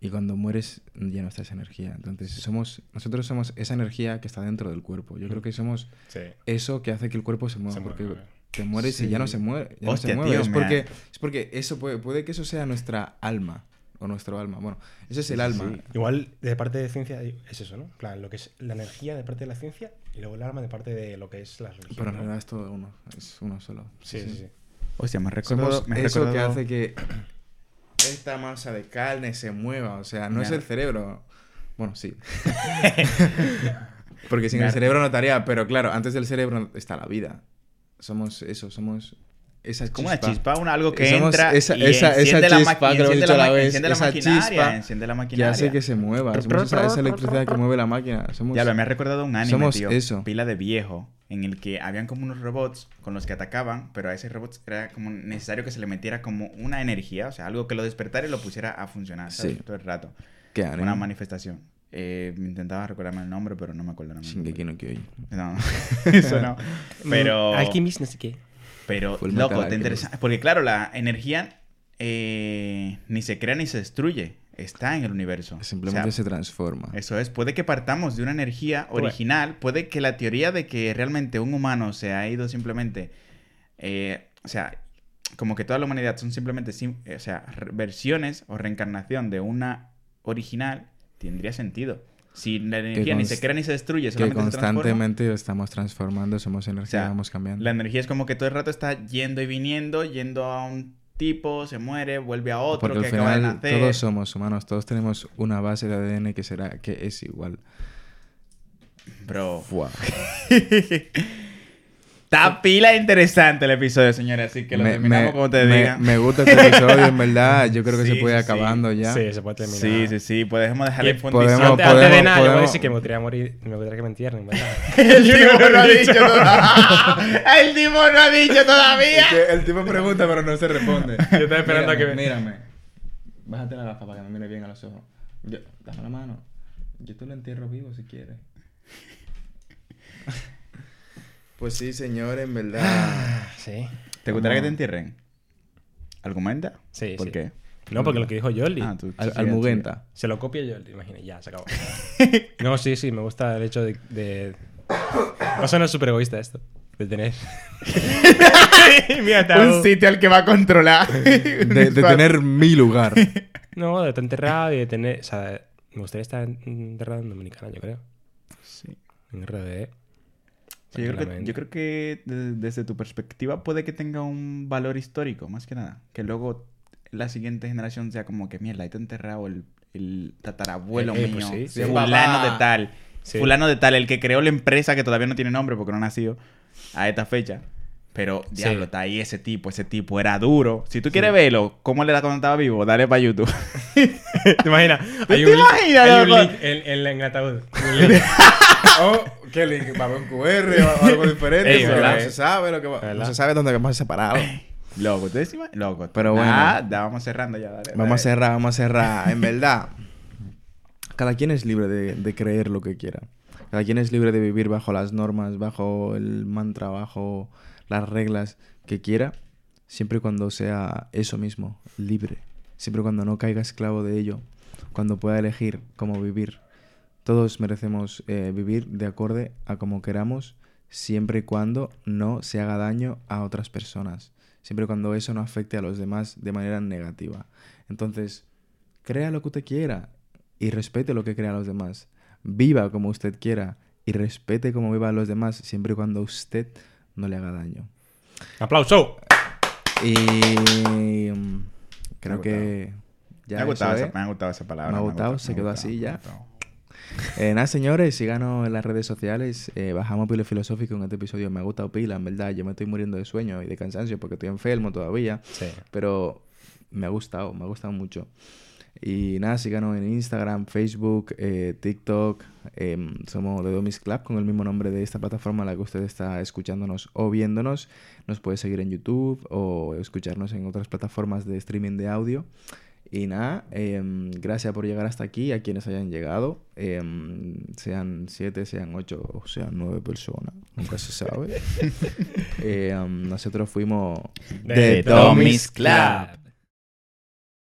Y cuando mueres ya no está esa energía. Entonces somos, nosotros somos esa energía que está dentro del cuerpo. Yo creo que somos Sí. eso que hace que el cuerpo se mueva. Se porque mueve. te mueres y ya no se mueve. Ya no Hostia, se mueve. tío, es, porque, es porque eso puede, puede que eso sea nuestra alma. O nuestro alma. Bueno, eso es Sí, el sí, alma. sí. Igual de parte de ciencia es eso, ¿no? Plan, lo que es la energía de parte de la ciencia y luego el alma de parte de lo que es la religión. Pero en ¿no? realidad es todo uno. Es uno solo. Sí, sí, sí. Hostia, me has recordado... Somos me has eso que hace que *clears throat* esta masa de carne se mueva. O sea, no es el cerebro. Bueno, sí. *laughs* Porque sin el cerebro notaría, pero claro, antes del cerebro está la vida. Somos eso, somos esa Es como una chispa, una, algo que Somos entra esa- y esa- esa enciende la chispa que enciende la a la enciende la esa maquinaria, enciende la que maquinaria. hace que se mueva. Somos esa, esa electricidad que mueve la máquina. Somos... Ya, lo me ha recordado un anime, Somos tío. eso. Pila de viejo, en el que habían como unos robots con los que atacaban, pero a ese robot era como necesario que se le metiera como una energía, o sea, algo que lo despertara y lo pusiera a funcionar, ¿sabes? Sí. Todo el rato. ¿Qué anime? Una manifestación. Eh, intentaba recordarme el nombre, pero no me acuerdo el nombre. Shingeki no Kyojin. No, *laughs* eso no. *laughs* Pero... Alchemist, no sé qué. Pero, loco, te interesa. Porque, claro, la energía eh, ni se crea ni se destruye. Está en el universo. Simplemente O sea, se transforma. Eso es. Puede que partamos de una energía original. Puede que la teoría de que realmente un humano se ha ido simplemente. eh, o sea, como que toda la humanidad son simplemente. sim- o sea, versiones o reencarnación de una original. Tendría sentido. Si la energía ni se crea ni se destruye, Que solamente se transforma. constantemente estamos transformando, somos energía, O sea, vamos cambiando. La energía es como que todo el rato está yendo y viniendo, yendo a un tipo, se muere, vuelve a otro Porque que al acaba de nacer. todos somos humanos, todos tenemos una base de ADN que será que es igual. Bro. Buah. *laughs* Está pila interesante el episodio, señores, así que lo me, terminamos me- como te me- diga. me gusta este episodio, en verdad. *laughs* Yo creo que Sí, se puede ir sí, sí. acabando ya. Sí, se puede terminar. Sí, sí, sí, podemos dejar Y en fundición. podemos- Antes, antes de podemos- nada, yo voy a podemos- decir que me gustaría morir, me gustaría que me entierren, ¿verdad? *laughs* El tipo no lo ha dicho todavía. El tipo no ha dicho todavía. el tipo pregunta, pero no se responde. *laughs* Yo estaba esperando a que me- Mírame. Bájate la gafa para que me mire bien a los ojos. Yo, dame la mano. Yo te lo entierro vivo si quieres. Pues sí, señor, en verdad. Sí. ¿Te gustaría que te entierren? ¿Argumenta? Sí, ¿Por sí. qué? No, porque lo que dijo Jolly. Ah, tú- Al, sí, Almugenta. Se lo copia yo, imagina, ya, se acabó. *laughs* No, sí, sí, me gusta el hecho de... de... No suena súper egoísta esto, de tener... *laughs* Mira, Un sitio al que va a controlar. *laughs* De, de tener mi lugar. No, de estar enterrado y de tener... O sea, me gustaría estar enterrado en Dominicana, yo creo. Sí. En RDE. Sí, yo, creo que, yo creo que de- desde tu perspectiva puede que tenga un valor histórico, más que nada. Que luego la siguiente generación sea como que, mierda, ahí está enterrado el, el tatarabuelo Eh, eh, mío, pues sí, sí. fulano de tal. Sí. Fulano de tal, el que creó la empresa que todavía no tiene nombre porque no ha nacido a esta fecha. Pero, diablo, Sí. está ahí ese tipo, ese tipo era duro. Si tú quieres verlo, cómo le da cuando estaba vivo, dale para YouTube. *laughs* ¿Te imaginas? ¿Te Hay un, link- imaginas, hay un link en, en, en el ataúd. Un. *laughs* Oh, ¿qué link? ¿Va a un QR o algo diferente? Ey, no se sabe lo que va. No se sabe dónde vamos a separar. Loco, ¿ustedes se imaginan? Loco. Pero bueno. Vamos cerrando ya, dale. Vamos a dale. cerrar, vamos a cerrar. En verdad, cada quien es libre de, de creer lo que quiera. Cada quien es libre de vivir bajo las normas, bajo el mantra, bajo las reglas que quiera, siempre y cuando sea eso mismo, libre. Siempre y cuando no caiga esclavo de ello, cuando pueda elegir cómo vivir. Todos merecemos eh, vivir de acorde a como queramos, siempre y cuando no se haga daño a otras personas, siempre y cuando eso no afecte a los demás de manera negativa. Entonces, crea lo que usted quiera y respete lo que crean los demás. Viva como usted quiera y respete como vivan los demás, siempre y cuando usted no le haga daño. ¡Aplauso! Y creo Me que ya me, ha gustado esa, es. me ha gustado esa palabra. Me ha me gustado, gustado, se quedó gustado, así ya. Eh, nada, señores, síganos en las redes sociales. Eh, bajamos pila filosófico en este episodio. Me ha gustado pila, en verdad. Yo me estoy muriendo de sueño y de cansancio porque estoy enfermo todavía. Sí. Pero me ha gustado, me ha gustado mucho. Y nada, síganos en Instagram, Facebook, eh, TikTok. em, somos The Domis Club con el mismo nombre de esta plataforma a la que usted está escuchándonos o viéndonos. Nos puede seguir en YouTube o escucharnos en otras plataformas de streaming de audio. Y nada, em, gracias por llegar hasta aquí, a quienes hayan llegado. em, sean siete, sean ocho o sean nueve personas, nunca se sabe. Eh, *laughs* em, nosotros fuimos The Domis Club.